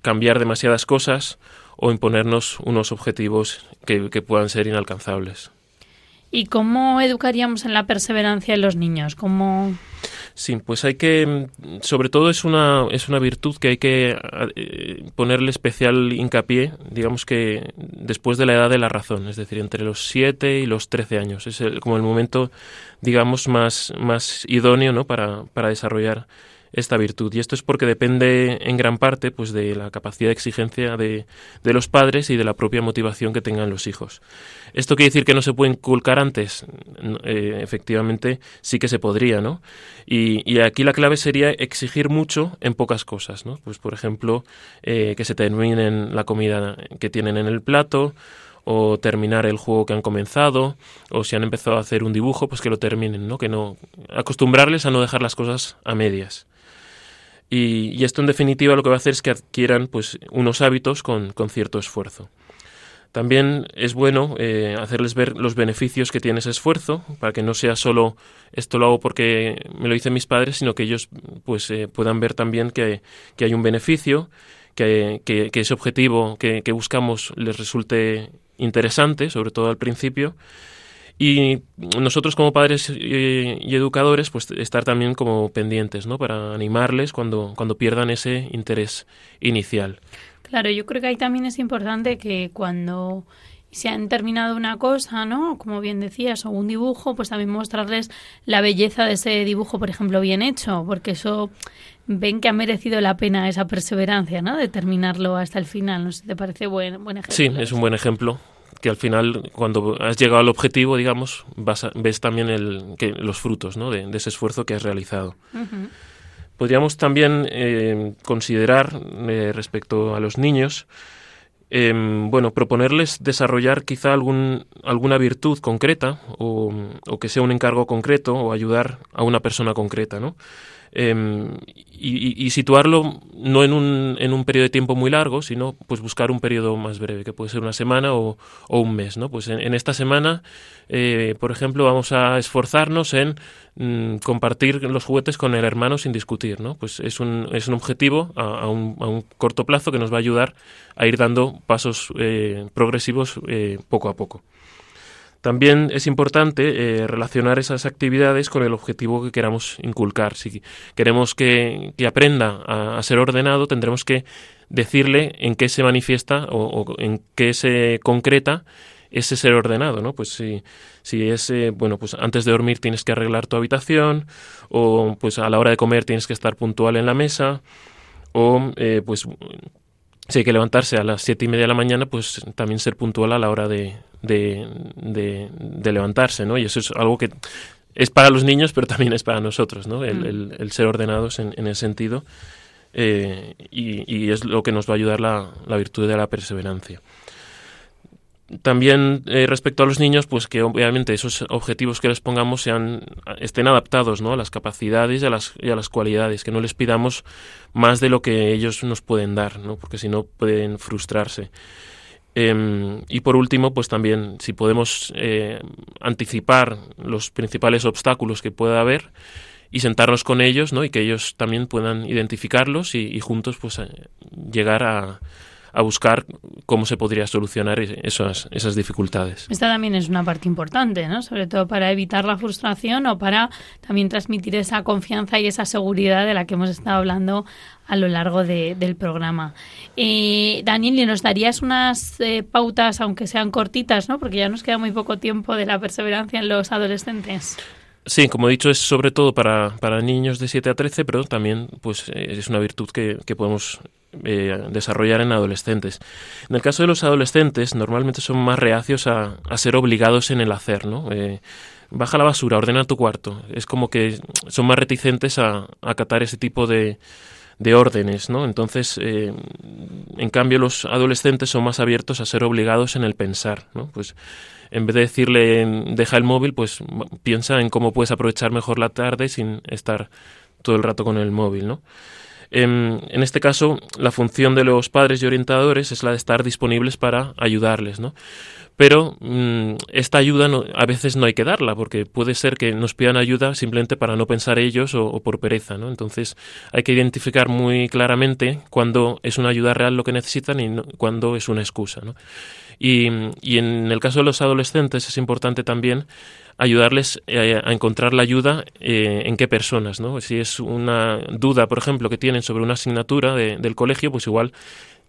cambiar demasiadas cosas o imponernos unos objetivos que puedan ser inalcanzables. ¿Y cómo educaríamos en la perseverancia en los niños? ¿Cómo... Sí, pues hay que, sobre todo es una, es una virtud que hay que eh, ponerle especial hincapié, digamos que después de la edad de la razón, es decir, entre los 7 y los 13 años. Es como el momento, digamos, más, más idóneo ¿no? para, para desarrollar esta virtud. Y esto es porque depende en gran parte pues, de la capacidad de exigencia de, de los padres y de la propia motivación que tengan los hijos. ¿Esto quiere decir que no se puede inculcar antes? Eh, efectivamente, sí que se podría, ¿no? Y, y, aquí la clave sería exigir mucho en pocas cosas, ¿no? Pues, por ejemplo, eh, que se terminen la comida que tienen en el plato, o terminar el juego que han comenzado, o si han empezado a hacer un dibujo, pues que lo terminen, ¿no? Que no acostumbrarles a no dejar las cosas a medias. Y, esto en definitiva lo que va a hacer es que adquieran pues unos hábitos con, cierto esfuerzo. También es bueno eh, hacerles ver los beneficios que tiene ese esfuerzo, para que no sea solo esto lo hago porque me lo dicen mis padres, sino que ellos pues eh, puedan ver también que, hay un beneficio, que, que, ese objetivo que, que buscamos les resulte interesante, sobre todo al principio, y nosotros como padres y, educadores, pues estar también como pendientes, ¿no? Para animarles cuando, cuando pierdan ese interés inicial. Claro, yo creo que ahí también es importante que cuando se han terminado una cosa, ¿no? Como bien decías, o un dibujo, pues también mostrarles la belleza de ese dibujo, por ejemplo, bien hecho, porque eso ven que ha merecido la pena esa perseverancia, ¿no? De terminarlo hasta el final. No sé, ¿te parece buen, buen ejemplo? Sí, es un buen ejemplo que al final, cuando has llegado al objetivo, digamos, vas ves también el, que, los frutos ¿no? de, ese esfuerzo que has realizado. Podríamos también eh, considerar, eh, respecto a los niños, em, bueno, proponerles desarrollar quizá algún, alguna virtud concreta o, o, que sea un encargo concreto o ayudar a una persona concreta, ¿no? Em, y, situarlo no en un, en un periodo de tiempo muy largo, sino pues buscar un periodo más breve, que puede ser una semana o, un mes. ¿no? Pues en, esta semana, eh, por ejemplo, vamos a esforzarnos en mm, compartir los juguetes con el hermano sin discutir. ¿no? Pues es un, es un objetivo a, un, a un corto plazo que nos va a ayudar a ir dando pasos eh, progresivos eh, poco a poco. También es importante eh, relacionar esas actividades con el objetivo que queramos inculcar. Si queremos que, aprenda a, ser ordenado, tendremos que decirle en qué se manifiesta o, en qué se concreta ese ser ordenado, ¿no? Pues si, si es, eh, bueno, pues antes de dormir tienes que arreglar tu habitación, o pues a la hora de comer tienes que estar puntual en la mesa, o eh, pues si hay que levantarse a las siete y media de la mañana, pues también ser puntual a la hora de, de, levantarse, ¿no? Y eso es algo que es para los niños, pero también es para nosotros, ¿no? El, mm. ser ordenados en, en ese sentido. Eh, y, es lo que nos va a ayudar la, la virtud de la perseverancia. También eh, respecto a los niños, pues que obviamente esos objetivos que les pongamos sean, estén adaptados ¿no? a las capacidades y a las, y a las cualidades, que no les pidamos más de lo que ellos nos pueden dar, ¿no? porque si no pueden frustrarse. Em, y por último, pues también si podemos eh, anticipar los principales obstáculos que pueda haber y sentarnos con ellos, ¿no? Y que ellos también puedan identificarlos y, juntos, pues, eh, llegar a, a buscar cómo se podría solucionar esas, esas dificultades. Esta también es una parte importante, ¿no? Sobre todo para evitar la frustración o para también transmitir esa confianza y esa seguridad de la que hemos estado hablando a lo largo del programa. Eh, Daniel, ¿nos darías unas eh, pautas, aunque sean cortitas, ¿no? porque ya nos queda muy poco tiempo de la perseverancia en los adolescentes? Sí, como he dicho, es sobre todo para, para niños de 7 a 13, pero también pues, eh, es una virtud que, que podemos eh, desarrollar en adolescentes. En el caso de los adolescentes, normalmente son más reacios a, a ser obligados en el hacer, ¿no? baja la basura, ordena tu cuarto. Es como que son más reticentes a acatar ese tipo de, de órdenes, ¿no? Entonces, eh, en cambio, los adolescentes son más abiertos a ser obligados en el pensar, ¿no? Pues en vez de decirle deja el móvil, pues piensa en cómo puedes aprovechar mejor la tarde sin estar todo el rato con el móvil, ¿no? En, en, este caso, la función de los padres y orientadores es la de estar disponibles para ayudarles, ¿no? pero mm, esta ayuda a veces no hay que darla, porque puede ser que nos pidan ayuda simplemente para no pensar ellos o, por pereza, ¿no? Entonces hay que identificar muy claramente cuándo es una ayuda real lo que necesitan y cuándo es una excusa, ¿no? Y, y, en el caso de los adolescentes es importante también ayudarles eh, a encontrar la ayuda eh, en qué personas, ¿no? Si es una duda, por ejemplo, que tienen sobre una asignatura del colegio, pues igual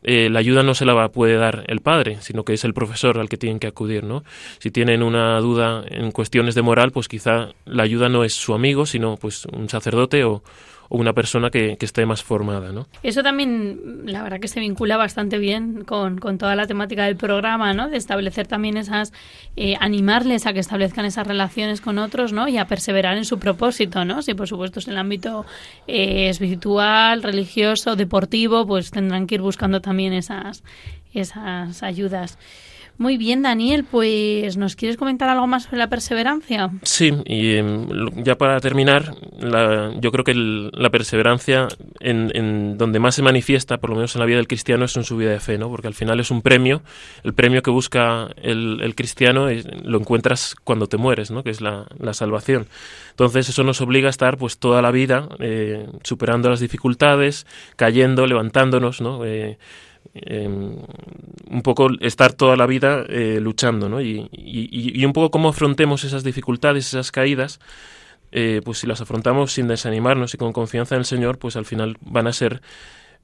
eh, la ayuda no se la puede dar el padre, sino que es el profesor al que tienen que acudir, ¿no? Si tienen una duda en cuestiones de moral, pues quizá la ayuda no es su amigo, sino pues un sacerdote o, una persona que, esté más formada. ¿no? Eso también, la verdad que se vincula bastante bien con, toda la temática del programa, ¿no? de establecer también esas, eh, animarles a que establezcan esas relaciones con otros ¿no? y a perseverar en su propósito. ¿no? Si por supuesto es en el ámbito eh, espiritual, religioso, deportivo, pues tendrán que ir buscando también esas, esas ayudas. Muy bien, Daniel, pues ¿nos quieres comentar algo más sobre la perseverancia? Sí, y em, ya para terminar, yo creo que la perseverancia en, donde más se manifiesta, por lo menos en la vida del cristiano, es en su vida de fe, ¿no? Porque al final es un premio, el premio que busca el, cristiano lo encuentras cuando te mueres, ¿no? Que es la, salvación. Entonces eso nos obliga a estar pues toda la vida eh, superando las dificultades, cayendo, levantándonos, ¿no? Eh, Em, un poco estar toda la vida eh, luchando, ¿no? Y, un poco cómo afrontemos esas dificultades, esas caídas, eh, pues si las afrontamos sin desanimarnos y con confianza en el Señor, pues al final van a ser,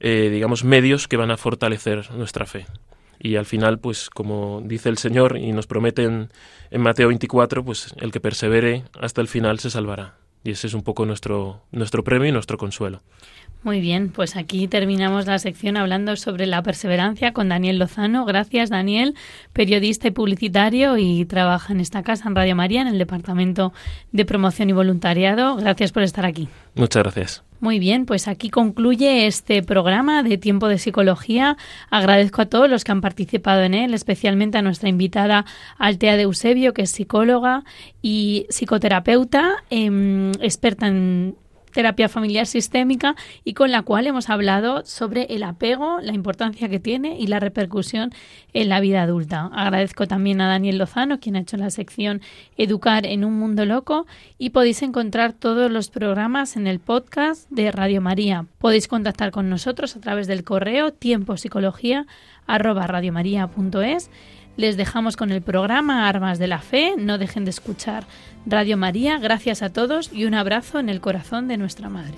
eh, digamos, medios que van a fortalecer nuestra fe. Y al final, pues como dice el Señor y nos promete en, en Mateo 24, pues el que persevere hasta el final se salvará. Y ese es un poco nuestro, nuestro premio y nuestro consuelo. Muy bien, pues aquí terminamos la sección hablando sobre la perseverancia con Daniel Lozano. Gracias, Daniel, periodista y publicitario y trabaja en esta casa, en Radio María, en el Departamento de Promoción y Voluntariado. Gracias por estar aquí. Muchas gracias. Muy bien, pues aquí concluye este programa de Tiempo de Psicología. Agradezco a todos los que han participado en él, especialmente a nuestra invitada Altea de Eusebio, que es psicóloga y psicoterapeuta, em, experta en terapia familiar sistémica y con la cual hemos hablado sobre el apego, la importancia que tiene y la repercusión en la vida adulta. Agradezco también a Daniel Lozano, quien ha hecho la sección Educar en un mundo loco y podéis encontrar todos los programas en el podcast de Radio María. Podéis contactar con nosotros a través del correo tiempopsicología arroba les dejamos con el programa Armas de la Fe. No dejen de escuchar Radio María. Gracias a todos y un abrazo en el corazón de nuestra Madre.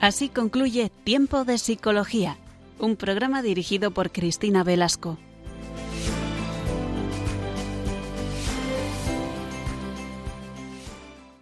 Así concluye Tiempo de Psicología, un programa dirigido por Cristina Velasco.